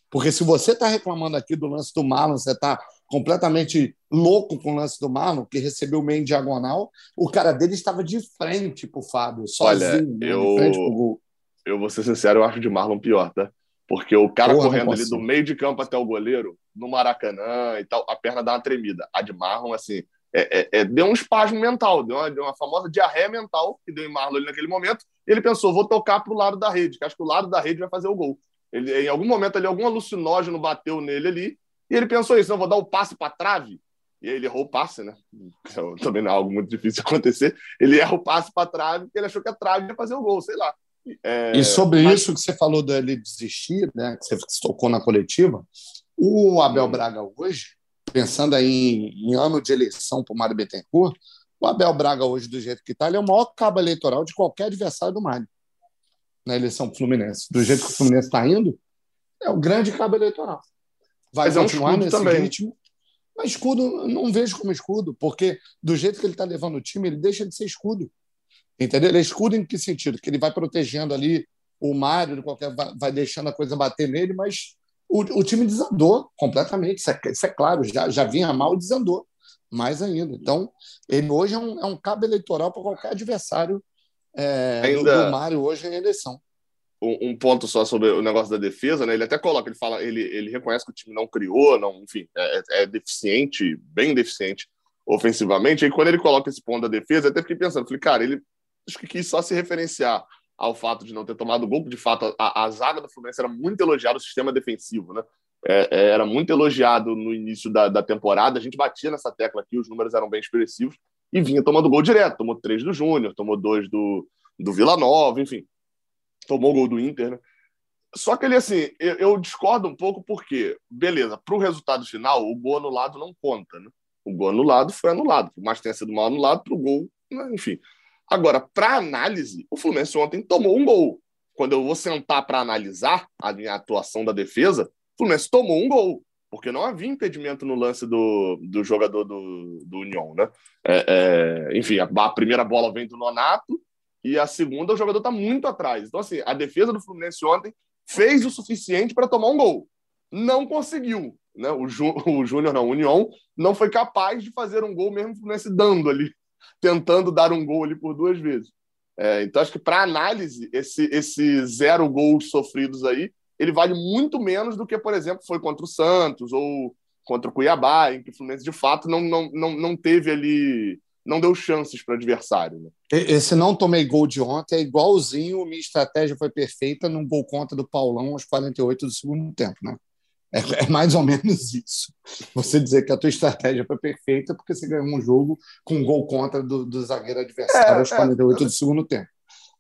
Porque se você está reclamando aqui do lance do Marlon, você está completamente louco com o lance do Marlon, que recebeu meio em diagonal, o cara dele estava de frente pro Fábio, sozinho, Olha, né? eu... de frente pro gol eu vou ser sincero, eu acho de Marlon pior, tá? Porque o cara Porra, correndo ali do meio de campo até o goleiro, no Maracanã e tal, a perna dá uma tremida. A de Marlon, assim, é, é, é, deu um espasmo mental, deu uma, deu uma, famosa diarreia mental que deu em Marlon naquele momento. E ele pensou: vou tocar para o lado da rede, que acho que o lado da rede vai fazer o gol. Ele, em algum momento ali, algum alucinógeno bateu nele ali, e ele pensou isso: não, vou dar o um passe para trave. E aí ele errou o passe, né? Então, também não é algo muito difícil de acontecer. Ele erra o passe para trave, porque ele achou que a trave ia fazer o gol, sei lá. É, e sobre mas... isso que você falou dele desistir, né? Que você tocou na coletiva, o Abel hum. Braga hoje, pensando aí em, em ano de eleição para o Mário Bittencourt, o Abel Braga hoje, do jeito que está, ele é o maior cabo eleitoral de qualquer adversário do Mário na eleição Fluminense. Do jeito que o Fluminense está indo, é o grande cabo eleitoral. Vai Mas continuar é um nesse também. ritmo. Mas escudo, não vejo como escudo, porque do jeito que ele está levando o time, ele deixa de ser escudo. Entendeu? Ele é escudo em que sentido? Que ele vai protegendo ali o Mário, qualquer, vai deixando a coisa bater nele, mas o, o time desandou completamente. Isso é, isso é, claro, já, já vinha mal e desandou mais ainda. Então, ele hoje é um, é um cabo eleitoral para qualquer adversário é, ainda... do, do Mário hoje em eleição. Um, um, ponto só sobre o negócio da defesa, né? Ele até coloca, ele fala, ele, ele reconhece que o time não criou, não, enfim, é, é deficiente, bem deficiente ofensivamente. E quando ele coloca esse ponto da defesa, eu até fiquei pensando, falei, cara, ele acho que quis só se referenciar ao fato de não ter tomado gol, de fato a, a zaga do Fluminense era muito elogiada, o sistema defensivo, né? É, é, era muito elogiado no início da, da, temporada, a gente batia nessa tecla aqui, os números eram bem expressivos, e vinha tomando gol direto, tomou três do Júnior, tomou dois do, do Vila Nova, enfim, tomou gol do Inter, né? Só que ele, assim, eu, eu discordo um pouco porque, beleza, para o resultado final, o gol anulado não conta, né? O gol anulado foi anulado, por mais que tenha sido mal anulado, para o gol, né? enfim. Agora, para análise, o Fluminense ontem tomou um gol. Quando eu vou sentar para analisar a minha atuação da defesa, o Fluminense tomou um gol, porque não havia impedimento no lance do, do jogador do, do União, né? É, é, enfim, a, a, primeira bola vem do Nonato e a segunda o jogador está muito atrás. Então, assim, a defesa do Fluminense ontem fez o suficiente para tomar um gol. Não conseguiu. Né? O, Jú, o Júnior, não, o União, não foi capaz de fazer um gol mesmo o Fluminense dando ali tentando dar um gol ali por duas vezes. É, então, acho que para análise, esse, esse zero gols sofridos aí, ele vale muito menos do que, por exemplo, foi contra o Santos ou contra o Cuiabá, em que o Fluminense, de fato, não, não, não, não teve ali, não deu chances para o adversário. Né? Esse não tomei gol de ontem é igualzinho, minha estratégia foi perfeita num gol contra do Paulão aos 48 do segundo tempo, né? É, é, mais ou menos isso. Você dizer que a tua estratégia foi perfeita porque você ganhou um jogo com um gol contra do, do zagueiro adversário é, aos 48 é, do segundo tempo.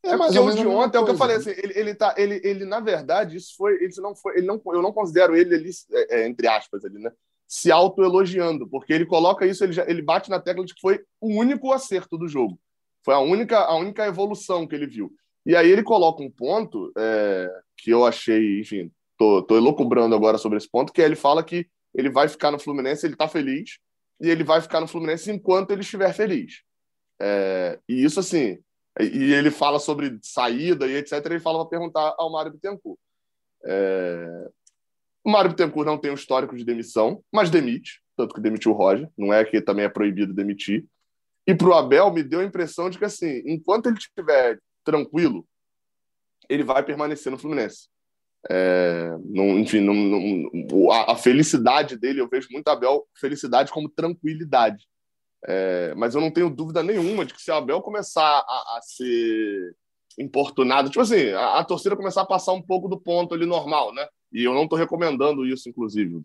É, é mais ou menos de ontem é o que eu falei assim, ele, ele tá ele, ele na verdade isso foi isso não foi ele não eu não considero ele ali é, é, entre aspas ali, né? Se autoelogiando, porque ele coloca isso, ele já, ele bate na tecla de que foi o único acerto do jogo. Foi a única a única evolução que ele viu. E aí ele coloca um ponto é, que eu achei, enfim, tô, tô elocubrando agora sobre esse ponto, que ele fala que ele vai ficar no Fluminense, ele está feliz, e ele vai ficar no Fluminense enquanto ele estiver feliz. É, e isso, assim, e ele fala sobre saída e etc. Ele fala para perguntar ao Mário Bittencourt. É, o Mário Bittencourt não tem um histórico de demissão, mas demite, tanto que demitiu o Roger, não é que também é proibido demitir. E para o Abel, me deu a impressão de que, assim, enquanto ele estiver tranquilo, ele vai permanecer no Fluminense. É, não, enfim, não, não, a, a, felicidade dele, eu vejo muito Abel felicidade como tranquilidade. É, mas eu não tenho dúvida nenhuma de que se Abel começar a, a ser importunado, tipo assim, a, a, torcida começar a passar um pouco do ponto ali normal, né? E eu não estou recomendando isso, inclusive,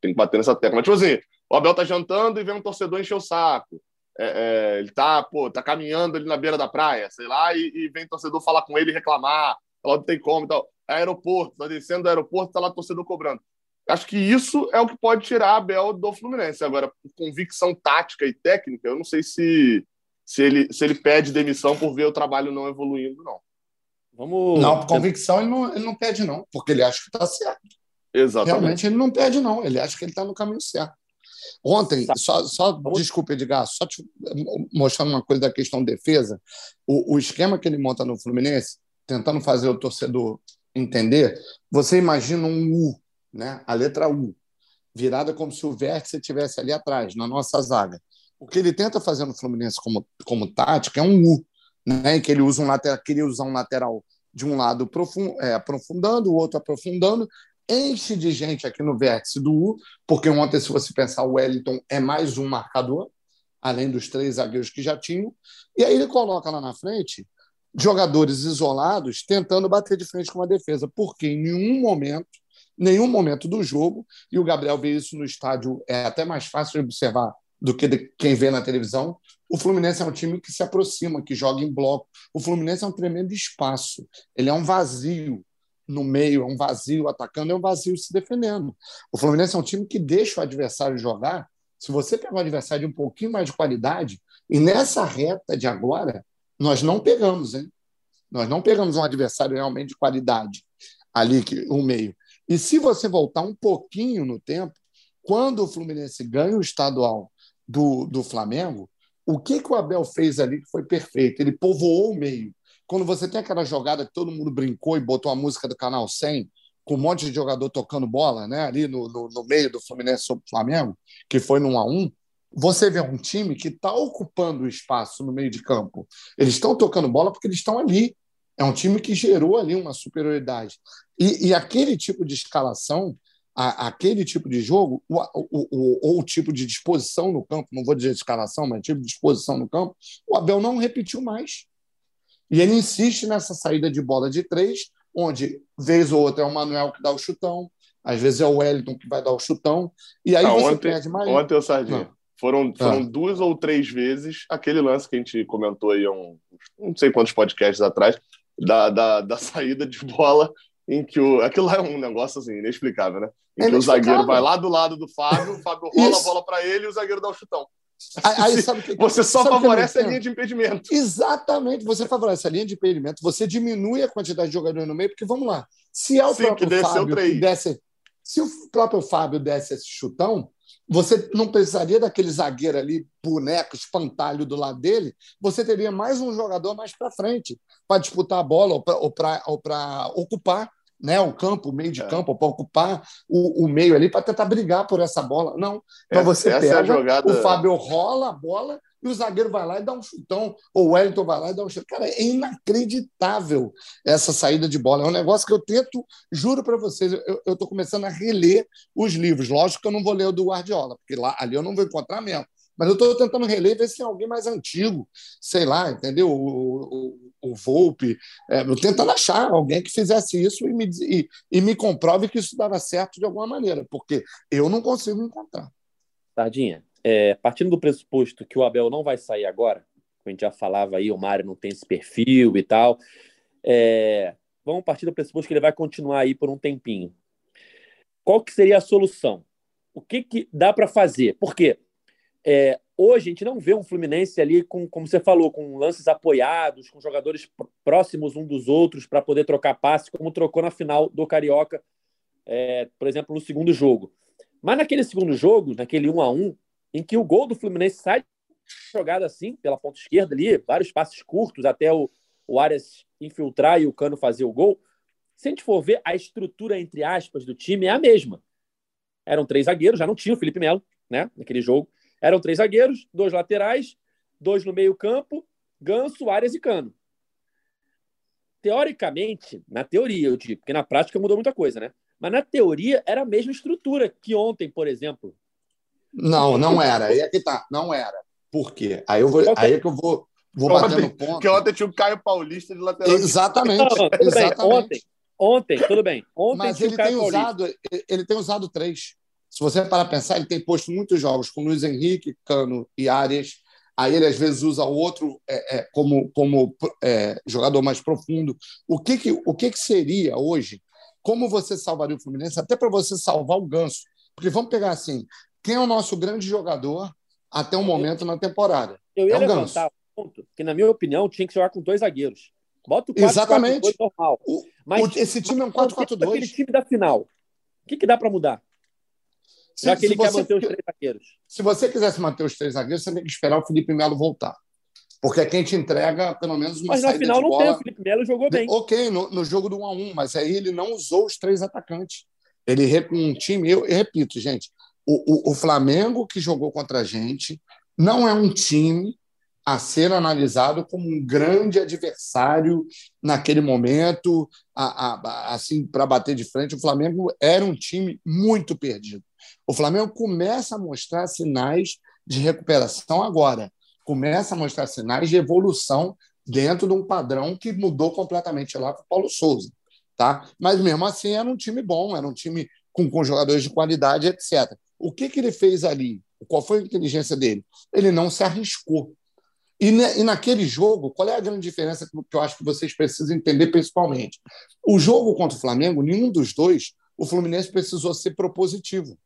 tem que bater nessa tecla. Mas, tipo assim, o Abel tá jantando e vem um torcedor encher o saco. É, é, ele tá, pô, tá caminhando ali na beira da praia, sei lá, e, e vem torcedor falar com ele e reclamar, falar não tem como e tal aeroporto, tá descendo do aeroporto, tá lá torcedor cobrando. Acho que isso é o que pode tirar Abel do Fluminense. Agora, convicção tática e técnica, eu não sei se, se, ele, se ele pede demissão por ver o trabalho não evoluindo, não. Vamos... Não, convicção ele não, ele não pede, não, porque ele acha que está certo. Exatamente. Realmente ele não pede, não. Ele acha que ele está no caminho certo. Ontem, só, só desculpa, Edgar, só te mostrando uma coisa da questão de defesa, o, o esquema que ele monta no Fluminense, tentando fazer o torcedor entender, você imagina um U, né? a letra U, virada como se o vértice estivesse ali atrás, na nossa zaga. O que ele tenta fazer no Fluminense como, como tática é um U, né? que ele usa um lateral, queria usar um lateral de um lado é, aprofundando, o outro aprofundando, enche de gente aqui no vértice do U, porque ontem, se você pensar, o Wellington é mais um marcador, além dos três zagueiros que já tinham. E aí ele coloca lá na frente jogadores isolados tentando bater de frente com uma defesa, porque em nenhum momento, nenhum momento do jogo, e o Gabriel vê isso no estádio, é até mais fácil de observar do que de quem vê na televisão. O Fluminense é um time que se aproxima, que joga em bloco. O Fluminense é um tremendo espaço. Ele é um vazio no meio, é um vazio atacando, é um vazio se defendendo. O Fluminense é um time que deixa o adversário jogar. Se você pegar um adversário de um pouquinho mais de qualidade, e nessa reta de agora, nós não pegamos, hein? Nós não pegamos um adversário realmente de qualidade ali, que, o meio. E se você voltar um pouquinho no tempo, quando o Fluminense ganha o estadual do, do Flamengo, o que, que o Abel fez ali que foi perfeito? Ele povoou o meio. Quando você tem aquela jogada que todo mundo brincou e botou a música do Canal 100, com um monte de jogador tocando bola, né, ali no, no, no meio do Fluminense sobre o Flamengo, que foi 1 a 1 você vê um time que está ocupando o espaço no meio de campo. Eles estão tocando bola porque eles estão ali. É um time que gerou ali uma superioridade. E, e aquele tipo de escalação, a, aquele tipo de jogo, o, o, o, ou o tipo de disposição no campo, não vou dizer escalação, mas tipo de disposição no campo, o Abel não repetiu mais. E ele insiste nessa saída de bola de três, onde, vez ou outra, é o Manuel que dá o chutão, às vezes é o Wellington que vai dar o chutão, e aí ah, você ontem, perde mais. Ontem, o Sardinha, não. foram, foram ah. duas ou três vezes aquele lance que a gente comentou aí há um, não sei quantos podcasts atrás, da, da, da saída de bola em que o. Aquilo lá é um negócio assim, inexplicável, né? Em é que o zagueiro vai lá do lado do Fábio, o Fábio rola Isso. a bola para ele e o zagueiro dá o chutão. Aí, sabe que, você só favorece a linha de impedimento. Exatamente, você favorece a linha de impedimento, você diminui a quantidade de jogadores no meio, porque vamos lá, se é o Sim, próprio Fábio desse, se o próprio Fábio desse esse chutão, você não precisaria daquele zagueiro ali, boneco, espantalho do lado dele, você teria mais um jogador mais para frente para disputar a bola ou para ocupar né, o campo, o meio de é. campo, para ocupar o, o, meio ali, para tentar brigar por essa bola. Não. Então você essa pega, é jogada... o Fábio rola a bola e o zagueiro vai lá e dá um chutão, ou o Wellington vai lá e dá um chutão. Cara, é inacreditável essa saída de bola. É um negócio que eu tento, juro para vocês, eu estou começando a reler os livros. Lógico que eu não vou ler o do Guardiola, porque lá ali eu não vou encontrar mesmo. Mas eu estou tentando reler, ver se tem alguém mais antigo, sei lá, entendeu? O, o, o Volpe, é, tentando achar alguém que fizesse isso e me, e, e me comprove que isso dava certo de alguma maneira, porque eu não consigo encontrar. Tardinha, é, partindo do pressuposto que o Abel não vai sair agora, a gente já falava aí, o Mário não tem esse perfil e tal, é, vamos partir do pressuposto que ele vai continuar aí por um tempinho. Qual que seria a solução? O que, que dá para fazer? Porque é, hoje a gente não vê um Fluminense ali com, como você falou, com lances apoiados, com jogadores próximos um dos outros para poder trocar passe, como trocou na final do Carioca, é, por exemplo, no segundo jogo. Mas naquele segundo jogo, naquele 1 a 1 em que o gol do Fluminense sai jogada assim, pela ponta esquerda ali, vários passes curtos até o, o Arias infiltrar e o Cano fazer o gol. Se a gente for ver, a estrutura, entre aspas, do time é a mesma. Eram três zagueiros, já não tinha o Felipe Melo, né, naquele jogo. Eram três zagueiros, dois laterais, dois no meio-campo, Ganso, Arias e Cano. Teoricamente, na teoria, eu digo, porque na prática mudou muita coisa, né? Mas na teoria era a mesma estrutura que ontem, por exemplo, não, não era. Aí é que tá, não era. Por quê? Aí, eu vou, aí é que eu vou, vou bater no ponto. Porque ontem tinha o Caio Paulista de lateral. Exatamente. Não, tudo exatamente. Bem. Ontem, ontem, tudo bem. Ontem Mas ele tem, usado, ele tem usado três. Se você parar pensar, ele tem posto muitos jogos com Luiz Henrique, Cano e Arias. Aí ele às vezes usa o outro é, é, como, como é, jogador mais profundo. O que, que, o que, que seria hoje? Como você salvaria o Fluminense? Até para você salvar o Ganso. Porque vamos pegar assim: quem é o nosso grande jogador até o momento na temporada? Eu ia é levantar o ponto que, na minha opinião, tinha que jogar com dois zagueiros. Bota o 4 Exatamente. 4, 2 normal. O, Mas, esse time é um 4-4-2. Aquele time da final. O que, que dá para mudar? Se, Já que ele quer você, manter os três zagueiros. Se você quisesse manter os três zagueiros, você tem que esperar o Felipe Melo voltar. Porque é quem te entrega pelo menos uma mas saída Mas no final não bola. tem, o Felipe Melo jogou bem. Ok, no, no jogo do 1 a 1 mas aí ele não usou os três atacantes. Ele, um time, eu, eu repito, gente, o, o, o Flamengo que jogou contra a gente não é um time a ser analisado como um grande adversário naquele momento, a, a, assim para bater de frente. O Flamengo era um time muito perdido. O Flamengo começa a mostrar sinais de recuperação agora. Começa a mostrar sinais de evolução dentro de um padrão que mudou completamente lá para o Paulo Souza. Tá? Mas mesmo assim era um time bom, era um time com, com jogadores de qualidade, etc. O que, que ele fez ali? Qual foi a inteligência dele? Ele não se arriscou. E, e, naquele jogo, qual é a grande diferença que eu acho que vocês precisam entender principalmente? O jogo contra o Flamengo, nenhum dos dois, o Fluminense precisou ser propositivo.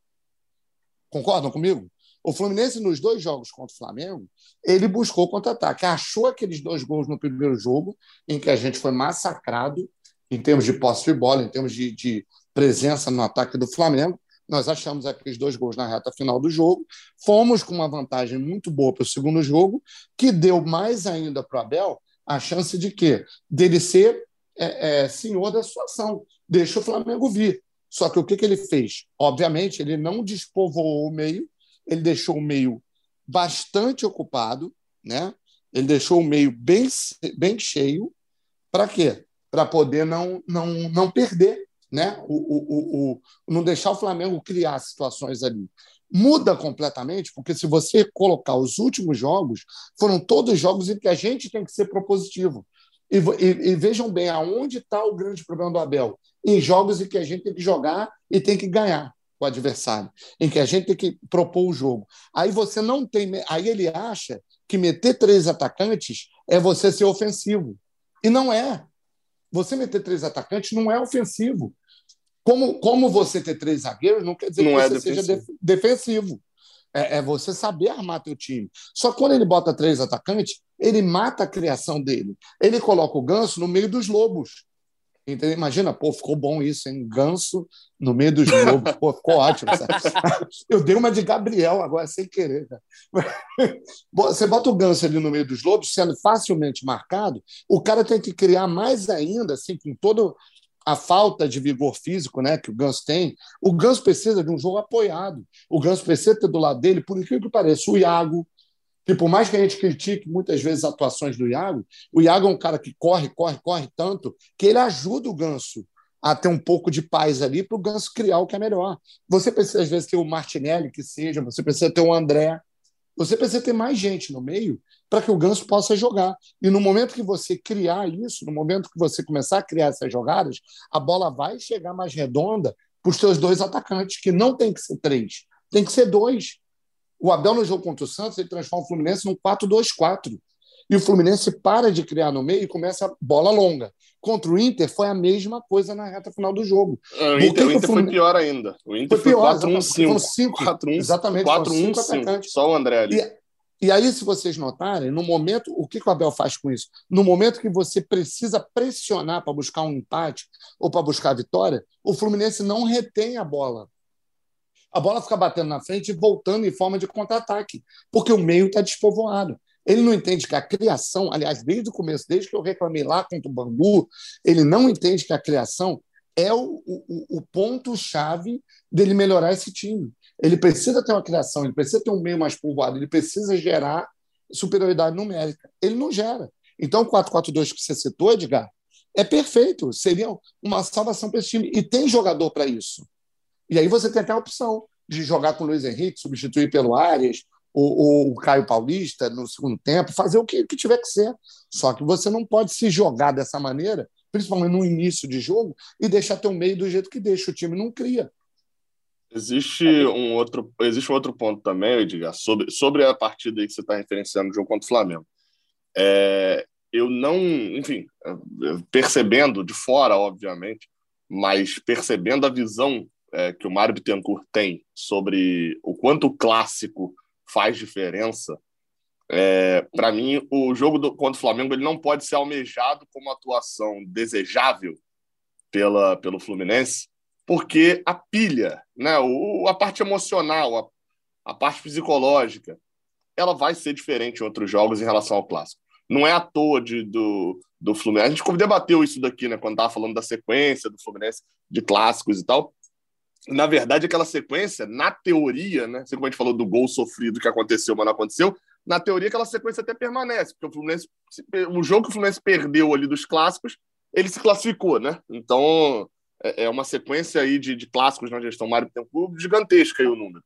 Concordam comigo? O Fluminense, nos dois jogos contra o Flamengo, ele buscou contra-ataque. Achou aqueles dois gols no primeiro jogo, em que a gente foi massacrado em termos de posse de bola, em termos de, de presença no ataque do Flamengo. Nós achamos aqueles dois gols na reta final do jogo. Fomos com uma vantagem muito boa para o segundo jogo, que deu mais ainda para o Abel a chance de quê? Dele ser é, é, senhor da situação. Deixa o Flamengo vir. Só que o que, que ele fez? Obviamente, ele não despovoou o meio, ele deixou o meio bastante ocupado, né? ele deixou o meio bem, bem cheio. Para quê? Para poder não, não, não perder, né? O, o, o, não deixar o Flamengo criar situações ali. Muda completamente, porque se você colocar os últimos jogos, foram todos jogos em que a gente tem que ser propositivo. E, e, e vejam bem aonde está o grande problema do Abel. Em jogos em que a gente tem que jogar e tem que ganhar o adversário, em que a gente tem que propor o jogo. Aí você não tem. Aí ele acha que meter três atacantes é você ser ofensivo. E não é. Você meter três atacantes não é ofensivo. Como, como você ter três zagueiros não quer dizer não que é você defensivo. seja defensivo. É, é, você saber armar teu time. Só que quando ele bota três atacantes, ele mata a criação dele. Ele coloca o ganso no meio dos lobos. Entendeu? Imagina, pô, ficou bom isso, hein? Ganso no meio dos lobos. Pô, ficou ótimo. Sabe? Eu dei uma de Gabriel agora, sem querer. Você bota o ganso ali no meio dos lobos, sendo facilmente marcado, o cara tem que criar mais ainda, assim, com toda a falta de vigor físico né, que o Ganso tem. O Ganso precisa de um jogo apoiado. O Ganso precisa ter do lado dele, por incrível que pareça, o Iago, que por mais que a gente critique muitas vezes atuações do Iago, o Iago é um cara que corre, corre, corre tanto que ele ajuda o Ganso a ter um pouco de paz ali para o Ganso criar o que é melhor. Você precisa, às vezes, ter o Martinelli, que seja, você precisa ter o André, você precisa ter mais gente no meio para que o Ganso possa jogar. E no momento que você criar isso, no momento que você começar a criar essas jogadas, a bola vai chegar mais redonda para os seus dois atacantes, que não tem que ser três, tem que ser dois. O Abel, no jogo contra o Santos, ele transforma o Fluminense num 4-2-4. E o Fluminense para de criar no meio e começa a bola longa. Contra o Inter foi a mesma coisa na reta final do jogo. É, o Inter, o Inter Fluminense... foi pior ainda. O Inter foi, pior, 4-1-5. 4-1, exatamente. 4-1, Só o André ali. E, e, aí, se vocês notarem, no momento, o que, que o Abel faz com isso? No momento que você precisa pressionar para buscar um empate ou para buscar a vitória, o Fluminense não retém a bola a bola fica batendo na frente e voltando em forma de contra-ataque, porque o meio está despovoado. Ele não entende que a criação, aliás, desde o começo, desde que eu reclamei lá contra o Bangu, ele não entende que a criação é o, o, o ponto-chave dele melhorar esse time. Ele precisa ter uma criação, ele precisa ter um meio mais povoado, ele precisa gerar superioridade numérica. Ele não gera. Então, o 4-4-2 que você citou, Edgar, é perfeito. Seria uma salvação para esse time. E tem jogador para isso. E aí você tem até a opção de jogar com o Luiz Henrique, substituir pelo Arias, ou, o Caio Paulista no segundo tempo, fazer o que, que tiver que ser. Só que você não pode se jogar dessa maneira, principalmente no início de jogo, e deixar teu meio do jeito que deixa. O time não cria. Existe um outro, existe um outro ponto também, Edgar, sobre, sobre a partida aí que você está referenciando, o jogo contra o Flamengo. É, eu não, enfim, percebendo de fora, obviamente, mas percebendo a visão é, que o Mário Bittencourt tem sobre o quanto o clássico faz diferença, é, para mim, o jogo do, contra o Flamengo ele não pode ser almejado como atuação desejável pela, pelo Fluminense, porque a pilha, né, o, a parte emocional, a, a parte psicológica, ela vai ser diferente em outros jogos em relação ao clássico. Não é à toa de, do, do Fluminense. A gente debateu isso daqui, né, quando estava falando da sequência do Fluminense de clássicos e tal na verdade, aquela sequência, na teoria, né? Assim como a gente falou do gol sofrido que aconteceu, mas não aconteceu, na teoria aquela sequência até permanece, porque o Fluminense, o jogo que o Fluminense perdeu ali dos clássicos, ele se classificou, né? Então, é, é uma sequência aí de, de clássicos na gestão Mário Tempo gigantesca aí o número.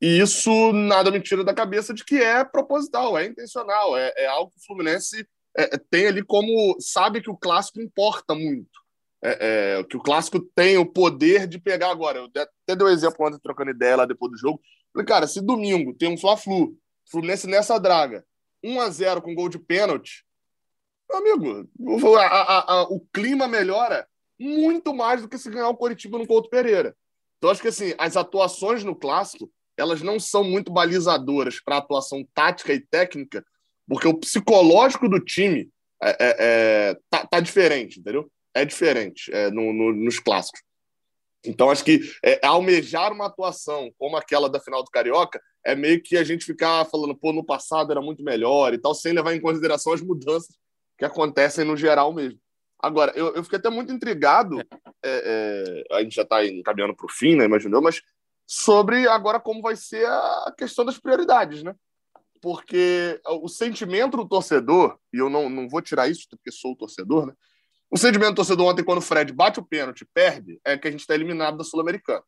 E isso nada me tira da cabeça de que é proposital, é intencional, é, é algo que o Fluminense é, tem ali como sabe que o clássico importa muito. É, é, que o clássico tem o poder de pegar agora. Eu até dei um exemplo ontem, trocando ideia lá depois do jogo. Falei, cara, se domingo tem um Fla-Flu, Fluminense nessa draga, 1 a 0 com gol de pênalti, amigo, o, a, a, a, o clima melhora muito mais do que se ganhar o Coritiba no Couto Pereira. Então, acho que assim, as atuações no clássico elas não são muito balizadoras para atuação tática e técnica, porque o psicológico do time é, é, é tá, tá, diferente, entendeu? É diferente é, no, no, nos clássicos. Então, acho que é, almejar uma atuação como aquela da final do Carioca é meio que a gente ficar falando, pô, no passado era muito melhor e tal, sem levar em consideração as mudanças que acontecem no geral mesmo. Agora, eu, eu fiquei até muito intrigado, é, é, a gente já está encaminhando para o fim, né, imaginou, mas sobre agora como vai ser a questão das prioridades, né? Porque o sentimento do torcedor, e eu não, não vou tirar isso porque sou o torcedor, né? O sentimento do torcedor ontem, quando o Fred bate o pênalti perde, é que a gente está eliminado da Sul-Americana.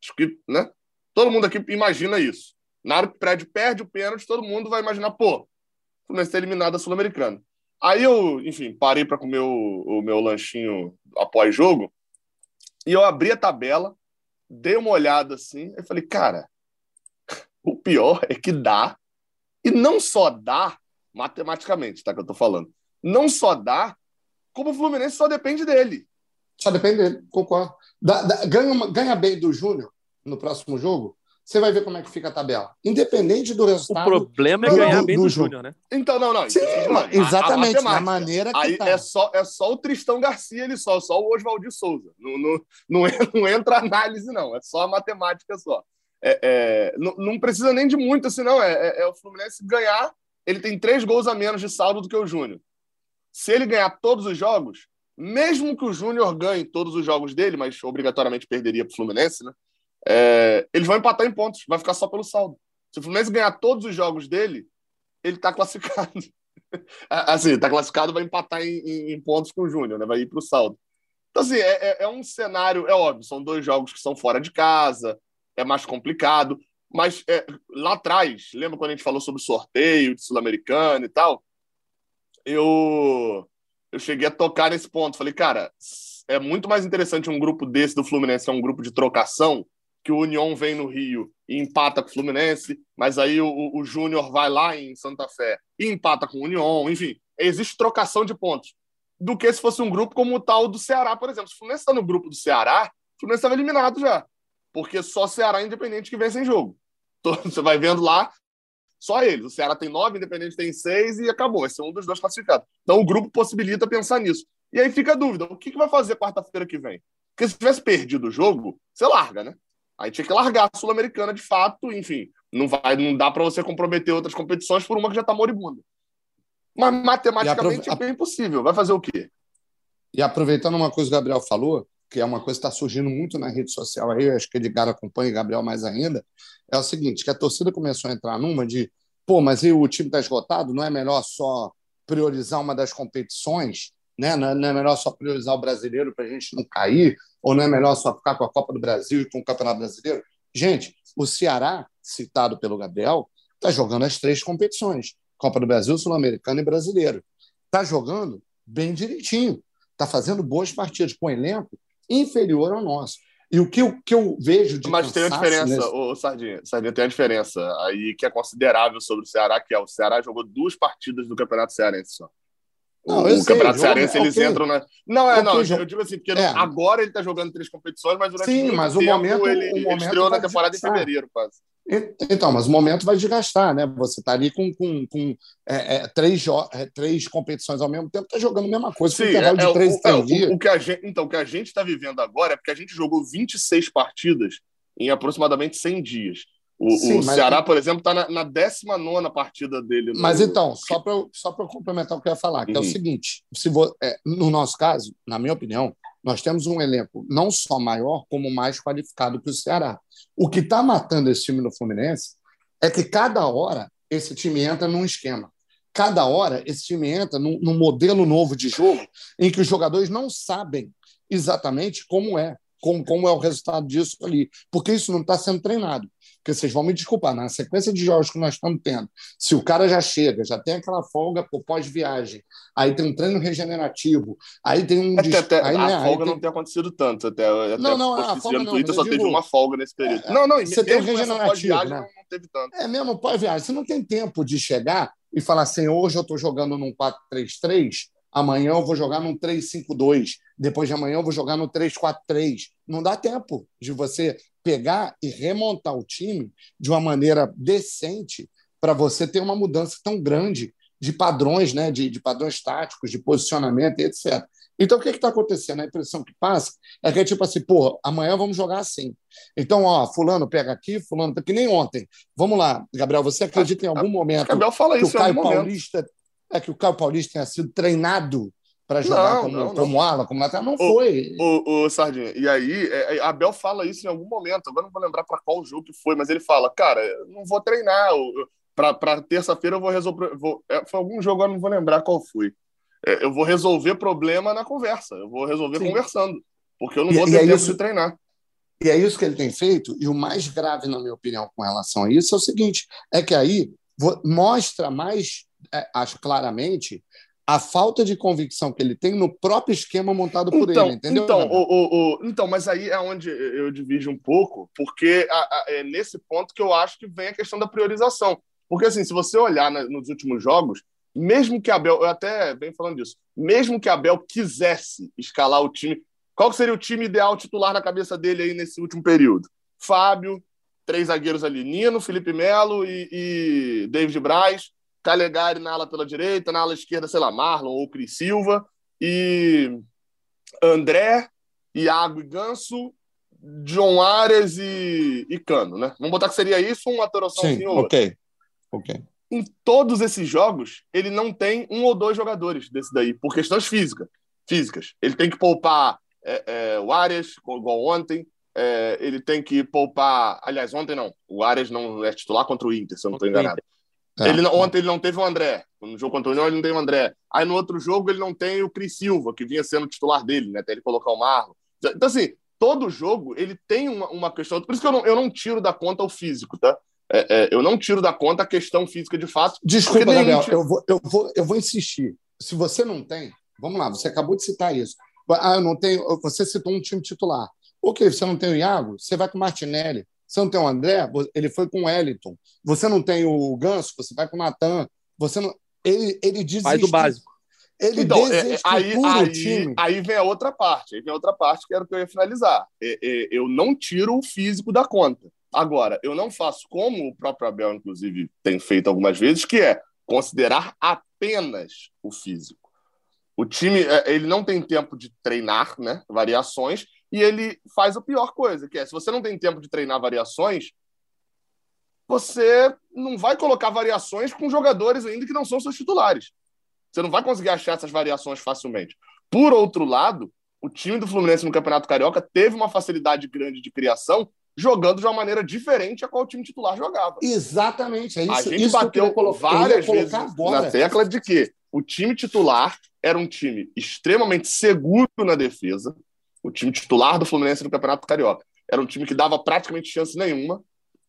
Acho que, né? Todo mundo aqui imagina isso. Na hora que o Fred perde o pênalti, todo mundo vai imaginar, pô, o Fluminense está eliminado da Sul-Americana. Aí eu, enfim, parei para comer o, o meu lanchinho após jogo e eu abri a tabela dei uma olhada assim, e falei, cara, o pior é que dá, e não só dá matematicamente, tá? Que eu tô falando. Não só dá, como o Fluminense só depende dele. Só depende dele, concordo. Dá, dá, ganha, ganha bem do Júnior no próximo jogo, você vai ver como é que fica a tabela. Independente do resultado. O problema é ganhar do, bem do, do Júnior, né? Então, não, não. Sim, exatamente, a, a na maneira que Aí tá. é, só, é só o Tristão Garcia ali, só, só o Oswaldir Souza. Não, não, não, não entra análise, não. É só a matemática só. É, é, não, não, precisa nem de muito assim, não. É, é, é, o Fluminense ganhar. Ele tem três gols a menos de saldo do que o Júnior. Se ele ganhar todos os jogos, mesmo que o Júnior ganhe todos os jogos dele, mas obrigatoriamente perderia para o Fluminense, né? é, eles vão empatar em pontos, vai ficar só pelo saldo. Se o Fluminense ganhar todos os jogos dele, ele está classificado. assim, está classificado, vai empatar em, em, em, pontos com o Júnior, né? vai ir para o saldo. Então, assim, é, é, é, um cenário, é óbvio, são dois jogos que são fora de casa, é mais complicado, mas é, lá atrás, lembra quando a gente falou sobre sorteio de Sul-Americano e tal? Eu, eu cheguei a tocar nesse ponto. Falei, cara, é muito mais interessante um grupo desse do Fluminense, que é um grupo de trocação, que o União vem no Rio e empata com o Fluminense, mas aí o, o Júnior vai lá em Santa Fé e empata com o União, enfim, existe trocação de pontos. Do que se fosse um grupo como o tal do Ceará, por exemplo. Se o Fluminense está no grupo do Ceará, o Fluminense estava eliminado já, porque só Ceará Independente que vence em jogo. Então, você vai vendo lá, só eles. O Ceará tem nove, Independente tem seis e acabou. Esse é um dos dois classificados. Então o grupo possibilita pensar nisso. E aí fica a dúvida: o que, que vai fazer quarta-feira que vem? Porque se tivesse perdido o jogo, você larga, né? Aí tinha que largar a Sul-Americana de fato, enfim. Não, vai, não dá para você comprometer outras competições por uma que já está moribunda. Mas matematicamente é bem impossível. Vai fazer o quê? E aproveitando uma coisa que o Gabriel falou, que é uma coisa que está surgindo muito na rede social aí, acho que Edgar acompanha e Gabriel mais ainda, é o seguinte, que a torcida começou a entrar numa de, pô, mas e o time está esgotado? Não é melhor só priorizar uma das competições? Né? Não é melhor só priorizar o brasileiro para a gente não cair? Ou não é melhor só ficar com a Copa do Brasil e com o Campeonato Brasileiro? Gente, o Ceará, citado pelo Gabriel, está jogando as três competições: Copa do Brasil, Sul-Americano e Brasileiro. Está jogando bem direitinho. Está fazendo boas partidas com um elenco inferior ao nosso. E o que eu, que eu vejo de. Mas tem uma diferença, nesse... ô, Sardinha, Sardinha, tem uma diferença aí que é considerável sobre o Ceará, que é o Ceará jogou duas partidas do Campeonato Cearense só. Não, o sei, Campeonato Cearense, eles okay. entram na. Não, é, okay, não, eu digo assim, porque é. agora ele está jogando três competições, mas durante Sim, mas o momento. Ele, o momento ele estreou na temporada desgastar. em fevereiro, quase. Então, mas o momento vai desgastar, né? Você está ali com, com, com é, é, três, é, três competições ao mesmo tempo, está jogando a mesma coisa, Sim, intervalo de é, três, o, três é, dias. O, o, que a gente, então, o que a gente está vivendo agora é porque a gente jogou 26 partidas em aproximadamente 100 dias. O, Sim, o Ceará, por exemplo, está na, na 19 partida dele. No... Mas então, só para só complementar o que eu ia falar, que uhum. é o uhum. seguinte: se vo... É, no nosso caso, na minha opinião, nós temos um elenco não só maior, como mais qualificado que o Ceará. O que está matando esse time no Fluminense é que cada hora esse time entra num esquema. Cada hora esse time entra num, num modelo novo de jogo em que os jogadores não sabem exatamente como é, como, como é o resultado disso ali, porque isso não está sendo treinado. Porque vocês vão me desculpar, na sequência de jogos que nós estamos tendo, se o cara já chega, já tem aquela folga pós-viagem, aí tem um treino regenerativo, aí tem um. Até, até, aí, a né, folga tem... não tem acontecido tanto. Até, até não, não, a folga no não, Twitter só digo... teve uma folga nesse período. É, não, não, você tem um regenerativo. Né? Não, não teve tanto. É mesmo pós-viagem. Você não tem tempo de chegar e falar assim: hoje eu estou jogando num 4-3-3 amanhã eu vou jogar num 3-5-2, depois de amanhã eu vou jogar no 3-4-3. Não dá tempo de você pegar e remontar o time de uma maneira decente para você ter uma mudança tão grande de padrões, né, de, de padrões táticos, de posicionamento e etc. Então, o que está acontecendo? A impressão que passa é que é tipo assim, pô, amanhã vamos jogar assim. Então, ó, fulano pega aqui, fulano que nem ontem. Vamos lá, Gabriel, você acredita em algum momento Gabriel fala que isso o Caio Paulista momento é que o Caio Paulista tenha sido treinado para jogar Não, como, não, não. como ala, como lateral. Não foi. O, o Sardinha, e aí, é, é, Abel fala isso em algum momento, agora não vou lembrar para qual jogo que foi, mas ele fala, cara, não vou treinar, para terça-feira eu vou resolver, vou, é, foi algum jogo, agora não vou lembrar qual foi. É, eu vou resolver problema na conversa, eu vou resolver Sim. conversando, porque eu não E- vou ter é tempo isso- de treinar. E é isso que ele tem feito. E o mais grave, na minha opinião, com relação a isso é o seguinte: é que aí mostra mais, é, acho claramente, a falta de convicção que ele tem no próprio esquema montado por Então, ele, entendeu? então, o, o, o- então, mas aí é onde eu divido um pouco, porque a- a- é nesse ponto que eu acho que vem a questão da priorização. Porque, assim, se você olhar na- nos últimos jogos, mesmo que Abel, eu até venho falando disso, mesmo que Abel quisesse escalar o time, qual seria o time ideal titular na cabeça dele aí nesse último período? Fábio, três zagueiros ali, Nino, Felipe Melo e, e David Braz, Calegari na ala pela direita, na ala esquerda, sei lá, Marlon ou Cris Silva, e André, Iago e Ganso, John Ares e, e Cano, né? Vamos botar que seria isso, uma alteraçãozinha Sim, ou outra. ok. Ok. Em todos esses jogos, ele não tem um ou dois jogadores desse daí, por questões físicas. físicas. Ele tem que poupar é, é, o Arias, igual ontem. É, ele tem que poupar. Aliás, ontem não. O Arias não é titular contra o Inter, se eu não estou enganado. É. Ele ontem ele não teve o André. No jogo contra o União, ele não tem o André. Aí no outro jogo ele não tem o Cris Silva, que vinha sendo titular dele, né? Até ele colocar o Marlon. Então, assim, todo jogo ele tem uma, uma questão. Por isso que eu não, eu não tiro da conta o físico, tá? É, é, eu não tiro da conta a questão física de fato. Desculpa, Gabriel, time- eu vou, eu, vou, eu vou insistir. Se você não tem, vamos lá, você acabou de citar isso. Ah, eu não tenho. Você citou um time titular. Ok, você não tem o Iago, você vai com o Martinelli. Você não tem o André, ele foi com o Wellington. Você não tem o Ganso, você vai com o Natan. Você não. Ele, ele desiste. Faz o básico. Ele Então, é, é, aí, aí, time. aí vem a outra parte. Aí vem a outra parte que era o que eu ia finalizar. É, é, eu não tiro o físico da conta. Agora, eu não faço como o próprio Abel, inclusive, tem feito algumas vezes, que é considerar apenas o físico. O time, ele não tem tempo de treinar, né? Variações, e ele faz a pior coisa, que é, se você não tem tempo de treinar variações, você não vai colocar variações com jogadores ainda que não são seus titulares. Você não vai conseguir achar essas variações facilmente. Por outro lado, o time do Fluminense no Campeonato Carioca teve uma facilidade grande de criação, jogando de uma maneira diferente a qual o time titular jogava. Exatamente. É isso, a gente isso bateu ia várias vezes na tecla de que o time titular era um time extremamente seguro na defesa. O time titular do Fluminense no Campeonato Carioca era um time que dava praticamente chance nenhuma.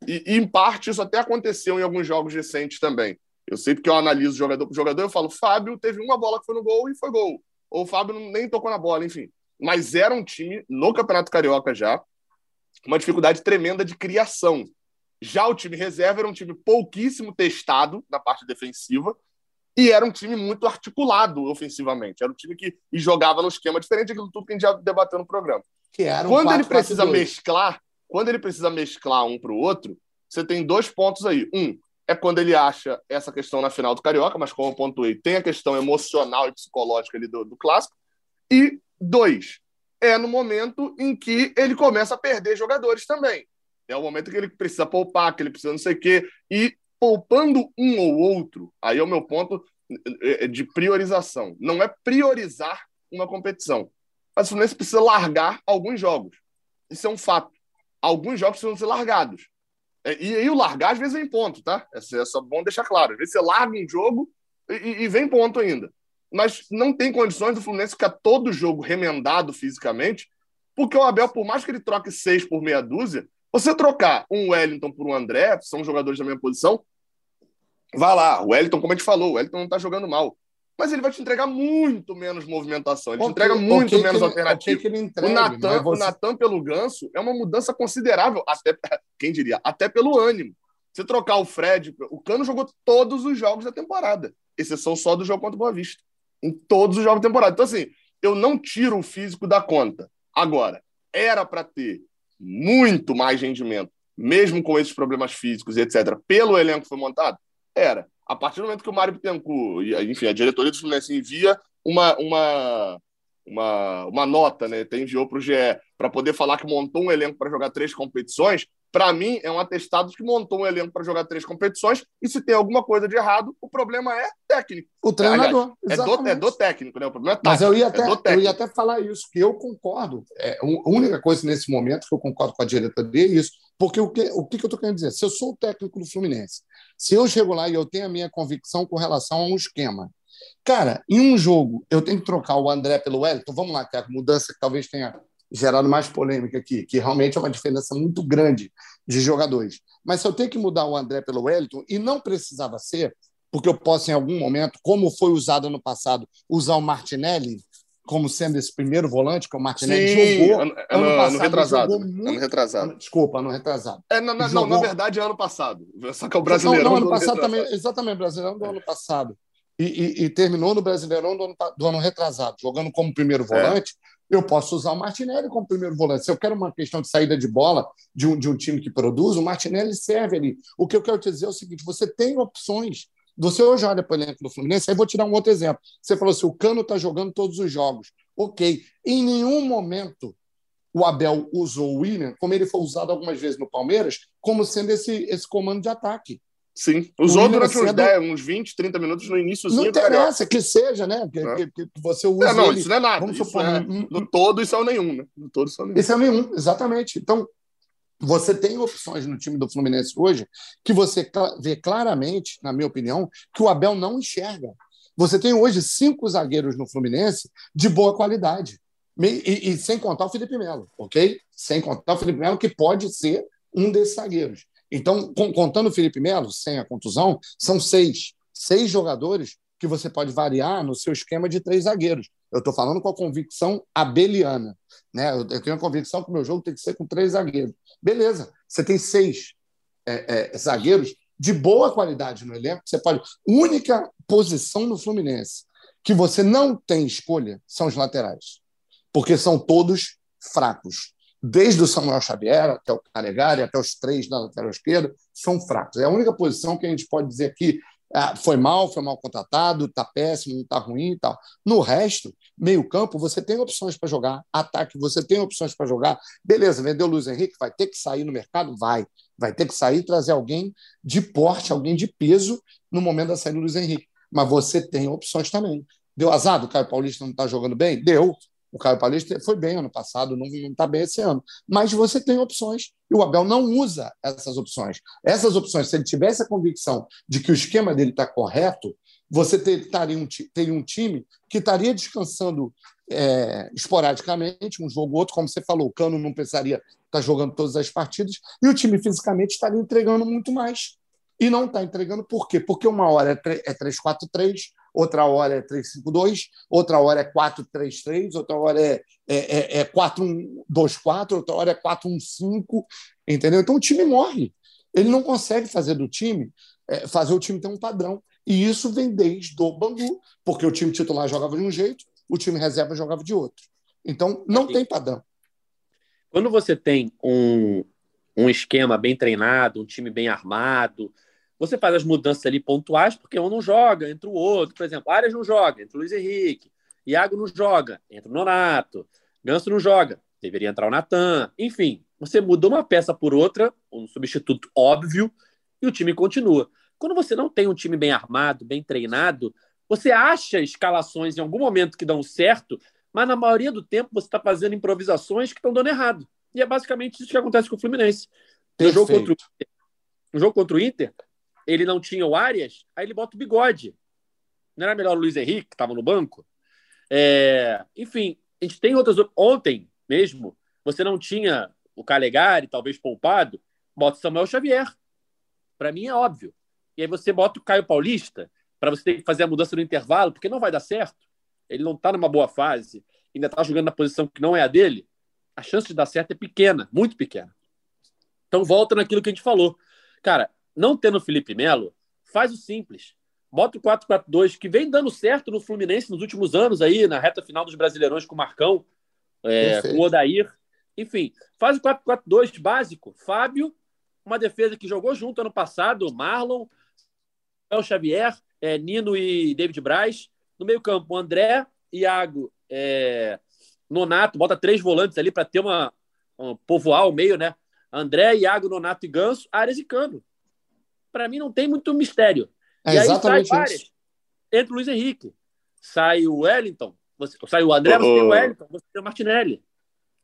E, e, em parte, isso até aconteceu em alguns jogos recentes também. Eu sei porque eu analiso jogador por jogador, eu falo, Fábio teve uma bola que foi no gol e foi gol. Ou o Fábio nem tocou na bola, enfim. Mas era um time, no Campeonato Carioca já, uma dificuldade tremenda de criação. Já o time reserva era um time pouquíssimo testado na parte defensiva e era um time muito articulado ofensivamente. Era um time que jogava no esquema diferente daquilo tudo que a gente já debateu no programa. Um Quando ele 4-4-2. precisa mesclar, quando ele precisa mesclar um para o outro, você tem dois pontos aí. Um é quando ele acha essa questão na final do Carioca, mas como eu pontuei, tem a questão emocional e psicológica ali do, do clássico. E dois, é no momento em que ele começa a perder jogadores também. É o momento que ele precisa poupar, que ele precisa não sei o quê. E poupando um ou outro, aí é o meu ponto é, de priorização. Não é priorizar uma competição. Mas o Fluminense precisa largar alguns jogos. Isso é um fato. Alguns jogos precisam ser largados. É, E aí o largar às vezes vem ponto, tá? É só- é só bom deixar claro. Às vezes você larga um jogo e, e vem ponto ainda. Mas não tem condições do Fluminense ficar todo jogo remendado fisicamente, porque o Abel, por mais que ele troque seis por meia dúzia, Você trocar um Wellington por um André, são jogadores da mesma posição, vá lá. O Wellington, como a gente falou, o Wellington não está jogando mal. Mas ele vai te entregar muito menos movimentação, ele okay, te entrega muito menos ele, alternativa. Okay entregue, o Natan, você... o Natan pelo Ganso é uma mudança considerável, até quem diria, até pelo ânimo. Se trocar o Fred, o Cano jogou todos os jogos da temporada, exceção só do jogo contra o Boa Vista. Em todos os jogos da temporada. Então, assim, eu não tiro o físico da conta. Agora, era para ter muito mais rendimento, mesmo com esses problemas físicos e etc., pelo elenco que foi montado? Era. A partir do momento que o Mário Bittencourt, enfim, a diretoria do Fluminense envia uma, uma, uma, uma nota, né? enviou para o GE para poder falar que montou um elenco para jogar três competições, para mim, é um atestado que montou um elenco para jogar três competições e se tem alguma coisa de errado, o problema é técnico. O treinador. Aliás, é, do, é, do, técnico, né? O problema é tático, Mas eu ia, até, é eu ia até falar isso, que eu concordo. É, a única coisa nesse momento que eu concordo com a diretoria é isso. Porque o que, o que eu estou querendo dizer? Se eu sou o técnico do Fluminense, se eu chego lá e eu tenho a minha convicção com relação a um esquema, cara, em um jogo eu tenho que trocar o André pelo Wellington, vamos lá, que a mudança que talvez tenha gerado mais polêmica aqui, que realmente é uma diferença muito grande de jogadores. Mas se eu tenho que mudar o André pelo Wellington, e não precisava ser, porque eu posso, em algum momento, como foi usado no passado, usar o Martinelli como sendo esse primeiro volante, que o Martinelli Sim, jogou. Ano, ano, ano passado, retrasado. Muito, ano retrasado. Desculpa, ano retrasado. É, na, na, jogou... Não, na verdade é ano passado. Só que é o brasileiro. Não, não ano passado também, exatamente, brasileirão do ano passado. E, e, e, terminou no Brasileirão do ano, do ano retrasado, jogando como primeiro é. Eu posso usar o Martinelli como primeiro volante. Se eu quero uma questão de saída de bola de um, de um time que produz, o Martinelli serve ali. O que eu quero te dizer é o seguinte: você tem opções. Você hoje olha para o elenco do Fluminense, aí vou te dar um outro exemplo. Você falou assim: o Cano está jogando todos os jogos. Ok. Em nenhum momento o Abel usou o William, como ele foi usado algumas vezes no Palmeiras, como sendo esse, esse comando de ataque. Sim, usou durante uns, 10, uns 20, 30 minutos no início. Não interessa que seja, né? Que, é. que, você use. É, não, ele, isso não é nada. Vamos supor, é, no todo, isso é o nenhum, né? No todo, isso é o nenhum. Isso é o nenhum, exatamente. Então, você tem opções no time do Fluminense hoje que você vê claramente, na minha opinião, que o Abel não enxerga. Você tem hoje cinco zagueiros no Fluminense de boa qualidade. E, e sem contar o Felipe Melo, ok? Sem contar o Felipe Melo, que pode ser um desses zagueiros. Então, contando o Felipe Melo, sem a contusão, são seis. Seis jogadores que você pode variar no seu esquema de três zagueiros. Eu estou falando com a convicção abeliana. Né? Eu tenho a convicção que o meu jogo tem que ser com três zagueiros. Beleza, você tem seis é, é, zagueiros de boa qualidade no elenco. Você pode. Única posição no Fluminense que você não tem escolha são os laterais, porque são todos fracos desde o Samuel Xavier até o Calegari, até os três da lateral esquerda, são fracos. É a única posição que a gente pode dizer que ah, foi mal, foi mal contratado, está péssimo, está ruim e tal. No resto, meio-campo, você tem opções para jogar, ataque, você tem opções para jogar. Beleza, vendeu o Luiz Henrique, vai ter que sair no mercado? Vai. Vai ter que sair e trazer alguém de porte, alguém de peso no momento da saída do Luiz Henrique. Mas você tem opções também. Deu azar, o Caio Paulista não está jogando bem? Deu. O Caio Paulista foi bem ano passado, não está bem esse ano. Mas você tem opções e o Abel não usa essas opções. Essas opções, se ele tivesse a convicção de que o esquema dele está correto, você ter, taria um, teria um time que estaria descansando é, esporadicamente, um jogo ou outro, como você falou, o Cano não precisaria estar tá jogando todas as partidas, e o time fisicamente estaria entregando muito mais. E não está entregando por quê? Porque uma hora é 3-4-3, outra hora é 3-5-2, outra hora é 4-3-3, outra hora é, é, é 4-1-2-4, é outra hora é 4-1-5, entendeu? Então o time morre. Ele não consegue fazer do time, é, fazer o time ter um padrão. E isso vem desde o Bangu, porque o time titular jogava de um jeito, o time reserva jogava de outro. Então não tem padrão. Quando você tem um, um esquema bem treinado, um time bem armado, você faz as mudanças ali pontuais, porque um não joga, entra o outro. Por exemplo, Arias não joga, entra o Luiz Henrique. Iago não joga, entra o Nonato. Ganso não joga, deveria entrar o Natan. Enfim, você muda uma peça por outra, um substituto óbvio, e o time continua. Quando você não tem um time bem armado, bem treinado, você acha escalações em algum momento que dão certo, mas na maioria do tempo você está fazendo improvisações que estão dando errado. E é basicamente isso que acontece com o Fluminense. No jogo, contra o, no jogo contra o Inter, ele não tinha o Arias, aí ele bota o bigode. Não era melhor o Luiz Henrique, que estava no banco? É, enfim, a gente tem outras. Ontem mesmo, você não tinha o Calegari, talvez poupado, bota o Samuel Xavier. Para mim é óbvio. E aí você bota o Caio Paulista para você ter que fazer a mudança no intervalo, porque não vai dar certo. Ele não está numa boa fase, ainda está jogando na posição que não é a dele. A chance de dar certo é pequena, muito pequena. Então volta naquilo que a gente falou. Cara, não tendo o Felipe Melo, faz o simples. Bota o 4-4-2, que vem dando certo no Fluminense nos últimos anos aí, na reta final dos Brasileirões com o Marcão, é, com o Odair. Enfim, faz o 4-4-2 básico. Fábio, uma defesa que jogou junto ano passado, Marlon, El Xavier, é, Nino e David Braz. No meio-campo, André, Iago, é, Nonato, bota três volantes ali para ter uma, um povoar o meio, né? André, Iago, Nonato e Ganso, Ares e Cano. Para mim não tem muito mistério. É e aí sai isso. Entra o Luiz Henrique. Sai o Wellington. Você, sai o André, você tem o Wellington, você tem o Martinelli.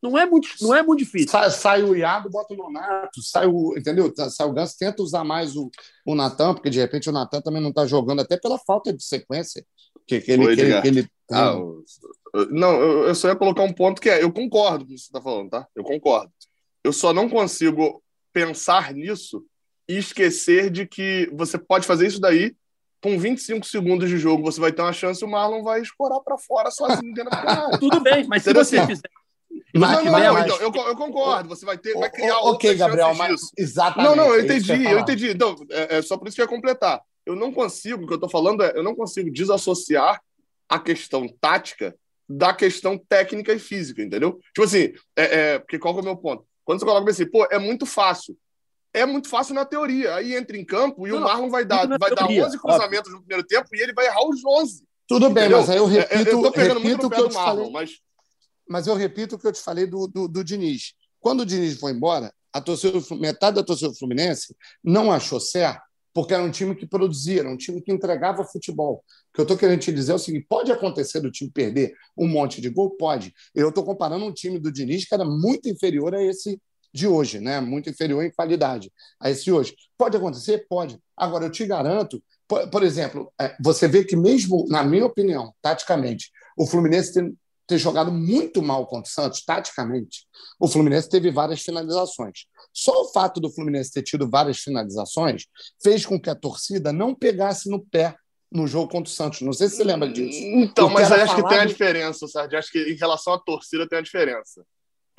Não é muito, não é muito difícil. Sai, sai o Iago, bota o Nonato, sai o, entendeu? Sai o Ganso, tenta usar mais o, o Natan, porque de repente o Natan também não está jogando, até pela falta de sequência que, que ele, Oi, que ele, que ele Ah, não, eu, eu só ia colocar um ponto que é: eu concordo com o que você está falando, tá? Eu concordo. Eu só não consigo pensar nisso e esquecer de que você pode fazer isso daí. Com 25 segundos de jogo, você vai ter uma chance e o Marlon vai escorar para fora sozinho dentro da. Tudo bem, mas se você Assim, fizer. Mas- não, não, mas- não, mas- então, eu, eu concordo. Você vai ter, vai criar O- ok, Gabriel, mas disso. exatamente. Não, não, eu é entendi, ia eu entendi. Então, é, é só por isso que eu ia completar. Eu não consigo, o que eu tô falando é, eu não consigo desassociar a questão tática da questão técnica e física, entendeu? Tipo assim, é, é, porque qual que é o meu ponto? Quando você coloca assim, pô, é muito fácil. É muito fácil na teoria. Aí entra em campo e Não, o Marlon vai dar, na vai dar teoria, 11 cruzamentos no primeiro tempo e ele vai errar os 11. Tudo bem, Entendeu? mas aí eu É, é, repito, eu tô pegando muito repito o que eu do te Marlon, falei. mas Mas eu repito o que eu te falei do, do, do Diniz. Quando o Diniz foi embora, a torcida metade da torcida do Fluminense não achou certo, porque era um time que produzia, era um time que entregava futebol. O que eu estou querendo te dizer é o seguinte: pode acontecer do time perder um monte de gol? Pode. Eu estou comparando um time do Diniz que era muito inferior a esse de hoje, né? Muito inferior em qualidade a esse de hoje. Pode acontecer? Pode. Agora, eu te garanto, por, por exemplo, é, você vê que mesmo, na minha opinião, taticamente, o Fluminense tem, ter jogado muito mal contra o Santos, taticamente, o Fluminense teve várias finalizações. Só o fato do Fluminense ter tido várias finalizações fez com que a torcida não pegasse no pé no jogo contra o Santos. Não sei se você lembra disso. Então, mas acho que tem a diferença, Sardinha. Acho que em relação à torcida tem a diferença.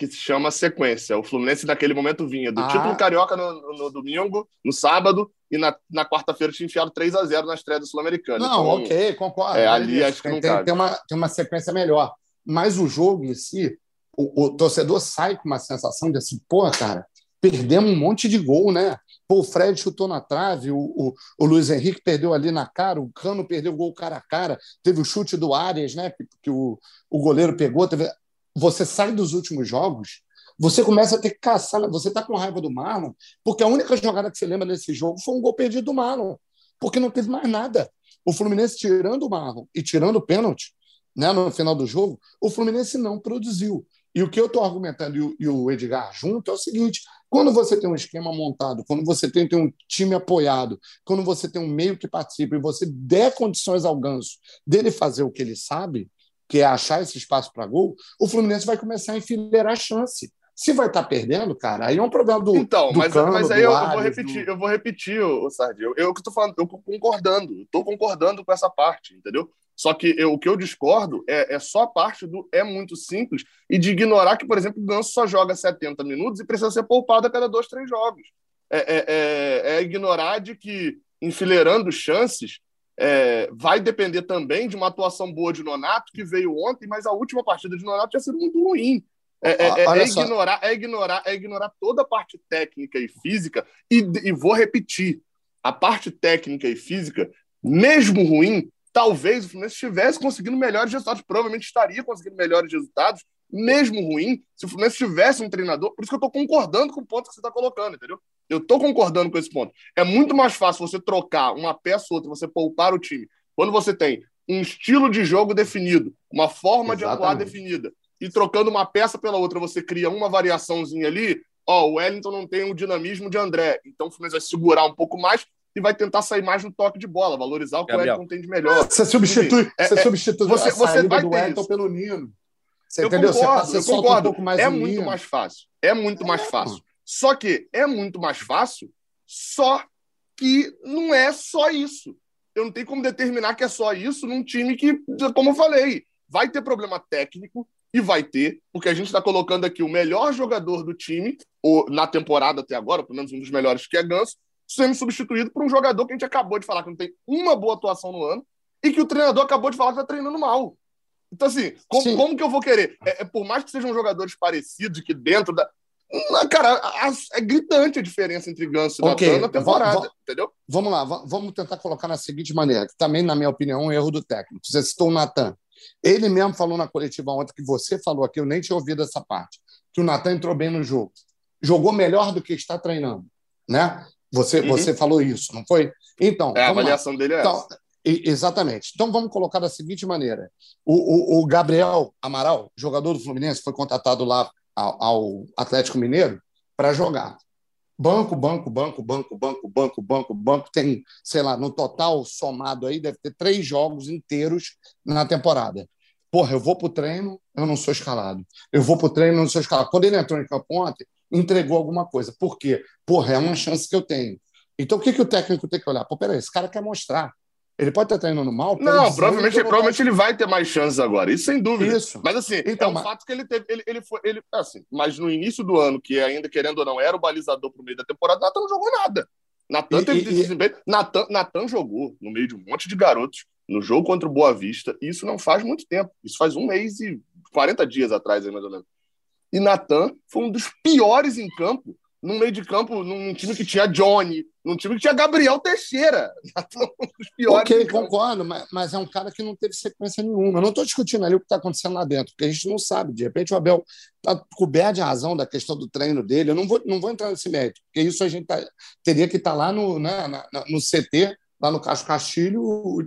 Que se chama sequência. O Fluminense naquele momento vinha do Ah. título carioca no, no- no domingo, no sábado, e na, na quarta-feira tinha enfiado 3 a 0 na estreia do Sul-Americano. Não, Então, ok, concordo. é, ali acho que não tem, cabe. tem, uma, tem uma sequência melhor. Mas o jogo em si, o, o torcedor sai com uma sensação de assim, pô, cara, perdemos um monte de gol, né? Pô, o Fred chutou na trave, o, o, o Luiz Henrique perdeu ali na cara, o Cano perdeu o gol cara a cara, teve o chute do Arias, né? Que, que o, o goleiro pegou. Teve... Você sai dos últimos jogos, você começa a ter que caçar. Você tá com raiva do Marlon, porque a única jogada que você lembra desse jogo foi um gol perdido do Marlon, porque não teve mais nada. O Fluminense tirando o Marlon e tirando o pênalti, né, no final do jogo, o Fluminense não produziu. E o que eu estou argumentando e o, e o Edgar junto é o seguinte: quando você tem um esquema montado, quando você tem, tem um time apoiado, quando você tem um meio que participa e você der condições ao Ganso dele fazer o que ele sabe, que é achar esse espaço para gol, o Fluminense vai começar a enfileirar a chance. Se vai estar perdendo, cara, aí é um problema do. Então, do mas, Cano, mas aí do eu, vou do- repetir, eu vou repetir, o Sardinha. Eu, eu que tô falando, eu concordando, tô concordando com essa parte, entendeu? Só que eu- o que eu discordo é, é só a parte do é muito simples e de ignorar que, por exemplo, o Ganso só joga 70 minutos e precisa ser poupado a cada dois, três jogos. É, é- é- é ignorar de que, enfileirando chances, é, vai depender também de uma atuação boa de Nonato, que veio ontem, mas a última partida de Nonato tinha sido muito ruim. É, é- é- Olha é só. ignorar, é ignorar, é ignorar toda a parte técnica e física e, e vou repetir, a parte técnica e física, mesmo ruim, talvez o Fluminense estivesse conseguindo melhores resultados, provavelmente estaria conseguindo melhores resultados, mesmo ruim, se o Fluminense tivesse um treinador. Por isso que eu estou concordando com o ponto que você está colocando, entendeu? Eu estou concordando com esse ponto. É muito mais fácil você trocar uma peça ou outra, você poupar o time, quando você tem um estilo de jogo definido, uma forma de atuar Exatamente. definida, e trocando uma peça pela outra, você cria uma variaçãozinha ali. Ó, o Wellington não tem o dinamismo de André, então o Fluminense vai segurar um pouco mais e vai tentar sair mais no toque de bola, valorizar o que Gabriel. o Wellington tem de melhor. Você substitui, Enfim, é- você é- substitui você- a você saída vai do ter Wellington isso. pelo Nino. Você eu entendeu? concordo, eu concordo. Um é muito mais fácil. É muito mais fácil. Só que é muito mais fácil, só que não é só isso. Eu não tenho como determinar que é só isso num time que, como eu falei, vai ter problema técnico e vai ter, porque a gente está colocando aqui o melhor jogador do time, ou na temporada até agora, pelo menos um dos melhores, que é Ganso, sendo substituído por um jogador que a gente acabou de falar que não tem uma boa atuação no ano e que o treinador acabou de falar que está treinando mal. Então, assim, como, como, que eu vou querer? É, é, por mais que sejam jogadores parecidos, que dentro da. Cara, é gritante a diferença entre Ganso e okay. Natan na temporada, entendeu? Vamos lá, vamos tentar colocar na seguinte maneira, que também, na minha opinião, é um erro do técnico. Você citou o Natan. Ele mesmo falou na coletiva ontem que você falou aqui, eu nem tinha ouvido essa parte, que o Natan entrou bem no jogo. Jogou melhor do que está treinando, né? Você, uhum. você falou isso, não foi? Então, é, a avaliação lá. dele é então, essa. Exatamente. Então vamos colocar da seguinte maneira: o, o, o, Gabriel Amaral, jogador do Fluminense, foi contratado lá ao, Atlético Mineiro para jogar. Banco, banco, banco, banco, banco, banco, banco, banco. Tem, sei lá, no total somado aí, deve ter três jogos inteiros na temporada. Porra, eu vou para o treino, eu não sou escalado. Eu vou para o treino, eu não sou escalado. Quando ele entrou em campo ontem, entregou alguma coisa. Por quê? Porra, é uma chance que eu tenho. Então o que, que o técnico tem que olhar? Pô, peraí, esse cara quer mostrar. Ele pode estar treinando mal? Não, provavelmente, provavelmente ele vai ter mais chances agora, isso sem dúvida. Isso. Mas assim, então, é um mas... fato que ele teve. Ele, ele foi. Ele, assim, mas no início do ano, que ainda, querendo ou não, era o balizador para o meio da temporada, Natan não jogou nada. Natan teve e, desempenho. Natan, Natan jogou no meio de um monte de garotos no jogo contra o Boa Vista. E isso não faz muito tempo. Isso faz um mês e 40 dias atrás, mais ou menos. E Natan foi um dos piores em campo num meio de campo, num time que tinha Johnny, num time que tinha Gabriel Teixeira. Os piores ok, concordo, mas, mas, é um cara que não teve sequência nenhuma. Eu não estou discutindo ali o que está acontecendo lá dentro, porque a gente não sabe. De repente o Abel está coberto de razão da questão do treino dele. Eu não vou, não vou entrar nesse mérito, porque isso a gente tá, teria que estar tá lá no, né, na, no CT lá no Cacho Castilho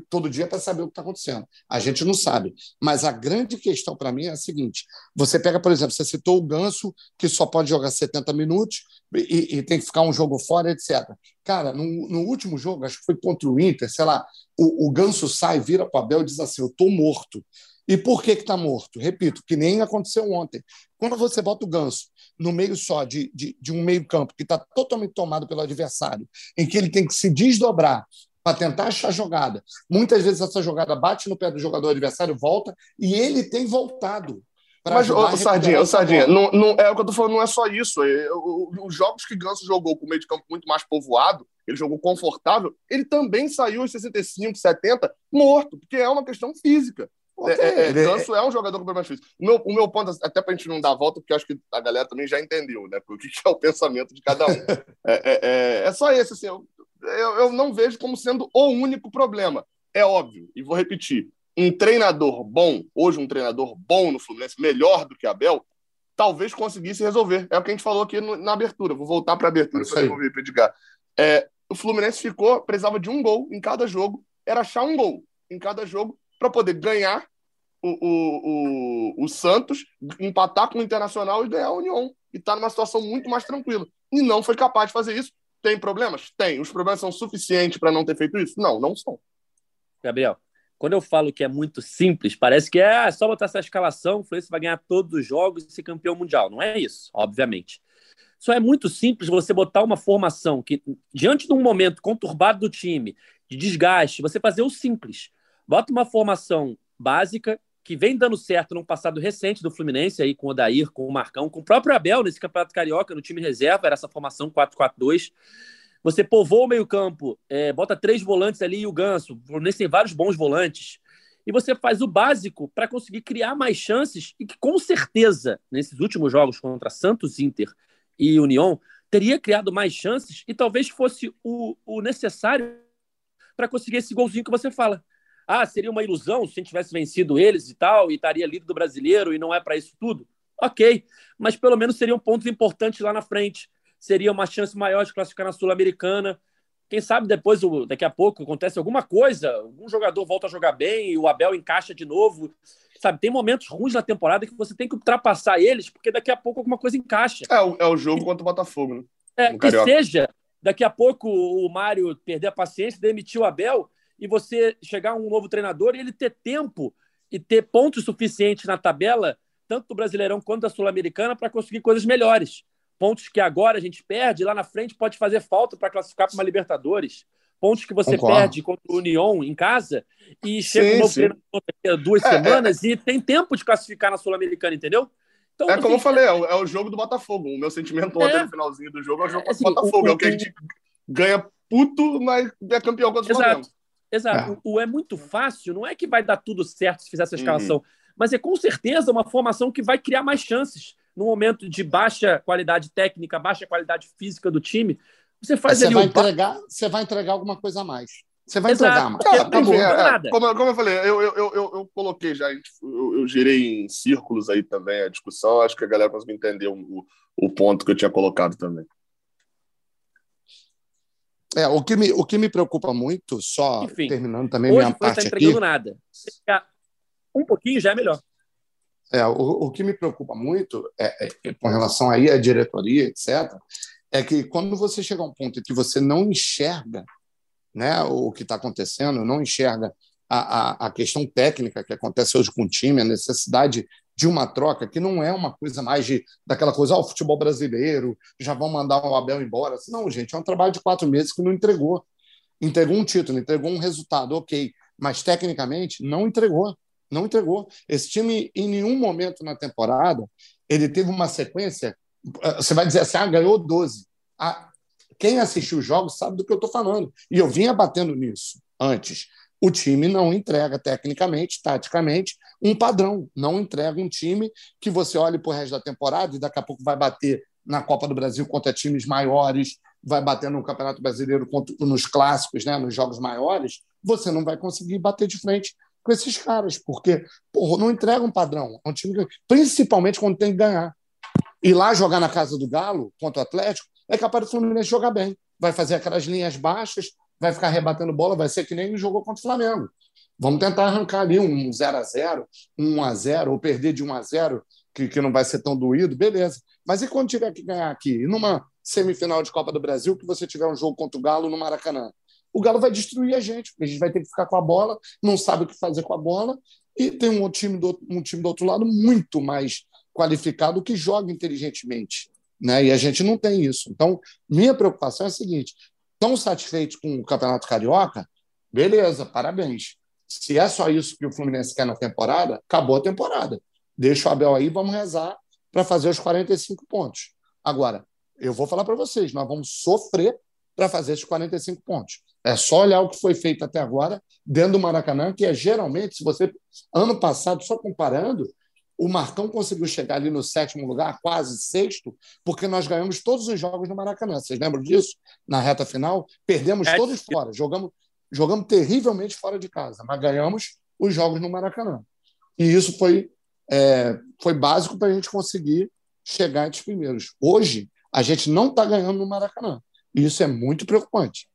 todo dia para saber o que está acontecendo. A gente não sabe. Mas a grande questão para mim é a seguinte: você pega, por exemplo, você citou o Ganso, que só pode jogar 70 minutos e, e tem que ficar um jogo fora, etc. Cara, no, no, último jogo, acho que foi contra o Inter, sei lá, o, o Ganso sai, vira para o Abel e diz assim: Eu estou morto. E por que está morto? Repito, que nem aconteceu ontem. Quando você bota o ganso no meio só de, de, de um meio-campo que está totalmente tomado pelo adversário, em que ele tem que se desdobrar para tentar achar jogada. Muitas vezes essa jogada bate no pé do jogador adversário, volta, e ele tem voltado. Mas, ô, Sardinha, ô, Sardinha não, não, é o que eu tô falando, não é só isso. É, os jogos que Ganso jogou com o meio de campo muito mais povoado, ele jogou confortável, ele também saiu aos 65, 70 morto, porque é uma questão física. Okay. É, é, é Ganso é um jogador com problemas físicos. O meu, o meu ponto, até para a gente não dar volta, porque acho que a galera também já entendeu, né? O que é o pensamento de cada um. é, é, é, é, só esse, assim, eu, eu, eu não vejo como sendo o único problema. É óbvio, e vou repetir: um treinador bom, hoje um treinador bom no Fluminense, melhor do que Abel, talvez conseguisse resolver. É o que a gente falou aqui no, na abertura. Vou voltar para a abertura para devolver para Edgar. É, o Fluminense ficou, precisava de um gol em cada jogo, era achar um gol em cada jogo para poder ganhar o, o, o, o, Santos, empatar com o Internacional e ganhar a União. E está numa situação muito mais tranquila. E não foi capaz de fazer isso. Tem problemas? Tem. Os problemas são suficientes para não ter feito isso? Não, não são. Gabriel, quando eu falo que é muito simples, parece que é só botar essa escalação, o Fluminense vai ganhar todos os jogos e ser campeão mundial. Não é isso, obviamente. Só é muito simples você botar uma formação que, diante de um momento conturbado do time, de desgaste, você fazer o simples. Bota uma formação básica que vem dando certo no passado recente do Fluminense, aí com o Odair, com o Marcão, com o próprio Abel nesse Campeonato Carioca, no time reserva, era essa formação 4-4-2. Você povoa o meio-campo, é, bota três volantes ali e o Ganso. O Fluminense tem vários bons volantes. E você faz o básico para conseguir criar mais chances e que, com certeza, nesses últimos jogos contra Santos, Inter e União, teria criado mais chances e talvez fosse o, o necessário para conseguir esse golzinho que você fala. Ah, seria uma ilusão se a gente tivesse vencido eles e tal, e estaria líder do brasileiro e não é para isso tudo? Ok, mas pelo menos seriam pontos importantes lá na frente. Seria uma chance maior de classificar na Sul-Americana. Quem sabe depois, daqui a pouco, acontece alguma coisa, algum jogador volta a jogar bem e o Abel encaixa de novo. Sabe, tem momentos ruins na temporada que você tem que ultrapassar eles, porque daqui a pouco alguma coisa encaixa. É, o, é o jogo contra o Botafogo, né? É, que seja, daqui a pouco o Mário perder a paciência, demitir o Abel e você chegar um novo treinador e ele ter tempo e ter pontos suficientes na tabela tanto do Brasileirão quanto da Sul-Americana, para conseguir coisas melhores. Pontos que agora a gente perde, lá na frente pode fazer falta para classificar para uma Libertadores. Pontos que você Concordo. perde contra o União em casa e chega sim, um novo treinador duas é, é. semanas é. e tem tempo de classificar na Sul-Americana, entendeu? Então, é como eu falei, é o, é o, jogo do Botafogo. O meu sentimento ontem é. no finalzinho do jogo é o jogo assim, do Botafogo. O, é o que a gente ganha puto, mas é campeão contra o. Flamengo. Exato. É. O, o, é muito fácil, não é que vai dar tudo certo se fizer essa escalação, uhum. mas é com certeza uma formação que vai criar mais chances no momento de baixa qualidade técnica, baixa qualidade física do time. Você faz você ali vai um... entregar, você vai entregar alguma coisa a mais. Você vai Exato, entregar, Cara, tá é, é, como, como, eu falei, eu, eu, eu, eu coloquei já, eu, eu, girei em círculos aí também a discussão, acho que a galera conseguiu entender o, o ponto que eu tinha colocado também. É, o que me, o que me preocupa muito, só Enfim, terminando também minha tá parte tá aqui... nada. Um pouquinho já é melhor. É, o, o que me preocupa muito é, é, com relação aí à diretoria, etc., é que quando você chega a um ponto em que você não enxerga né, o que está acontecendo, não enxerga a, a, a, questão técnica que acontece hoje com o time, a necessidade de uma troca que não é uma coisa mais de daquela coisa, ó, oh, futebol brasileiro, já vão mandar o Abel embora. Não, gente, é um trabalho de quatro meses que não entregou. Entregou um título, entregou um resultado, ok, mas tecnicamente não entregou. Não entregou. Esse time, em nenhum momento na temporada, ele teve uma sequência. Eh, você vai dizer assim, ah, ganhou 12. Ah, quem assistiu os jogos sabe do que eu estou falando. E eu vinha batendo nisso antes. O time não entrega tecnicamente, taticamente, um padrão. Não entrega um time que você olhe para o resto da temporada e daqui a pouco vai bater na Copa do Brasil contra times maiores, vai bater no Campeonato Brasileiro contra, nos clássicos, né, nos jogos maiores. Você não vai conseguir bater de frente com esses caras, porque porra, não entrega um padrão. É um time que, principalmente quando tem que ganhar. Ir lá jogar na casa do Galo contra o Atlético é capaz do Fluminense jogar bem. Vai fazer aquelas linhas baixas, vai ficar rebatendo bola, vai ser que nem jogou contra o Flamengo. Vamos tentar arrancar ali um 0 a 0 um 1 a 0 ou perder de 1 a 0 que, que não vai ser tão doído, beleza. Mas e quando tiver que ganhar aqui? E numa semifinal de Copa do Brasil, que você tiver um jogo contra o Galo no Maracanã? O Galo vai destruir a gente, porque a gente vai ter que ficar com a bola, não sabe o que fazer com a bola, e tem um time do, um time do outro lado muito mais qualificado que joga inteligentemente né? E a gente não tem isso. Então, minha preocupação é a seguinte: estão satisfeitos com o Campeonato Carioca? Beleza, parabéns. Se é só isso que o Fluminense quer na temporada, acabou a temporada. Deixa o Abel aí, vamos rezar para fazer os 45 pontos. Agora, eu vou falar para vocês, nós vamos sofrer para fazer esses 45 pontos. É só olhar o que foi feito até agora dentro do Maracanã, que é geralmente, se você ano passado só comparando, o Marcão conseguiu chegar ali no sétimo lugar, quase sexto, porque nós ganhamos todos os jogos no Maracanã. Vocês lembram disso? Na reta final, perdemos é todos fora, jogamos, jogamos terrivelmente fora de casa, mas ganhamos os jogos no Maracanã. E isso foi, é, foi básico para a gente conseguir chegar entre os primeiros. Hoje, a gente não está ganhando no Maracanã. E isso é muito preocupante.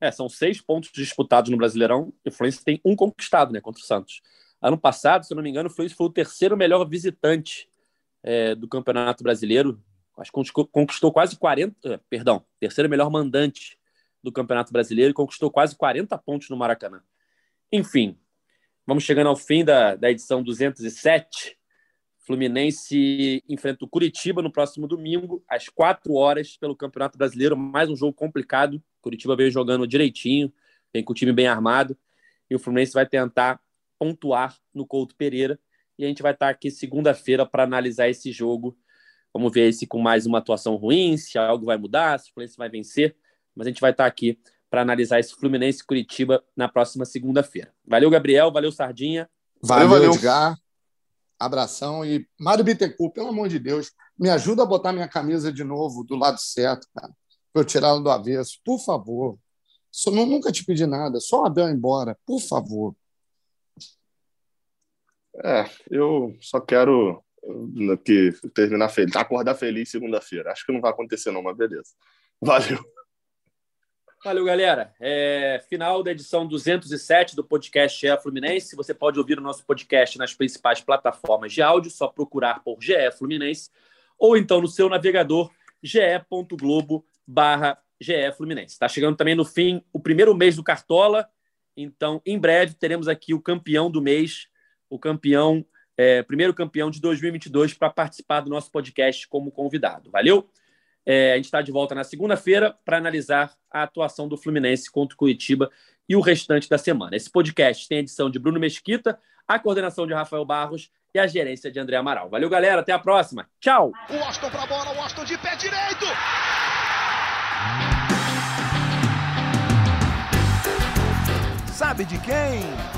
É, são seis pontos disputados no Brasileirão e o Fluminense tem um conquistado né, contra o Santos. Ano passado, se eu não me engano, o Fluminense foi o terceiro melhor visitante é, do Campeonato Brasileiro. Acho que conquistou quase 40, é, perdão, terceiro melhor mandante do Campeonato Brasileiro e conquistou quase 40 pontos no Maracanã. Enfim, vamos chegando ao fim da, da edição 207. Fluminense enfrenta o Curitiba no próximo domingo, às 4 horas, pelo Campeonato Brasileiro. Mais um jogo complicado. Curitiba veio jogando direitinho, vem com o time bem armado. E o Fluminense vai tentar pontuar no Couto Pereira. E a gente vai estar aqui segunda-feira para analisar esse jogo. Vamos ver se com mais uma atuação ruim, se algo vai mudar, se o Fluminense vai vencer. Mas a gente vai estar aqui para analisar esse Fluminense Curitiba na próxima segunda-feira. Valeu, Gabriel. Valeu, Sardinha. Valeu, valeu. Edgar. Abração. E Mário Bittencourt, pelo amor de Deus, me ajuda a botar minha camisa de novo do lado certo, cara. Para eu tirá-la do avesso. Por favor. Só, nunca te pedi nada. Só o Abel embora. Por favor. É, eu só quero que terminar feliz, acordar feliz segunda-feira. Acho que não vai acontecer não, mas beleza. Valeu. Valeu, galera. É, final da edição 207 do podcast GE Fluminense. Você pode ouvir o nosso podcast nas principais plataformas de áudio, só procurar por GE Fluminense, ou então no seu navegador ge.globo barra GE Fluminense. Está chegando também no fim o primeiro mês do Cartola, então em breve teremos aqui o campeão do mês, o campeão é, primeiro campeão de 2022, para participar do nosso podcast como convidado. Valeu? É, a gente está de volta na segunda-feira para analisar a atuação do Fluminense contra o Curitiba e o restante da semana. Esse podcast tem a edição de Bruno Mesquita, a coordenação de Rafael Barros e a gerência de André Amaral. Valeu, galera. Até a próxima. Tchau. O Washington para a bola, o Washington de pé direito. Sabe de quem?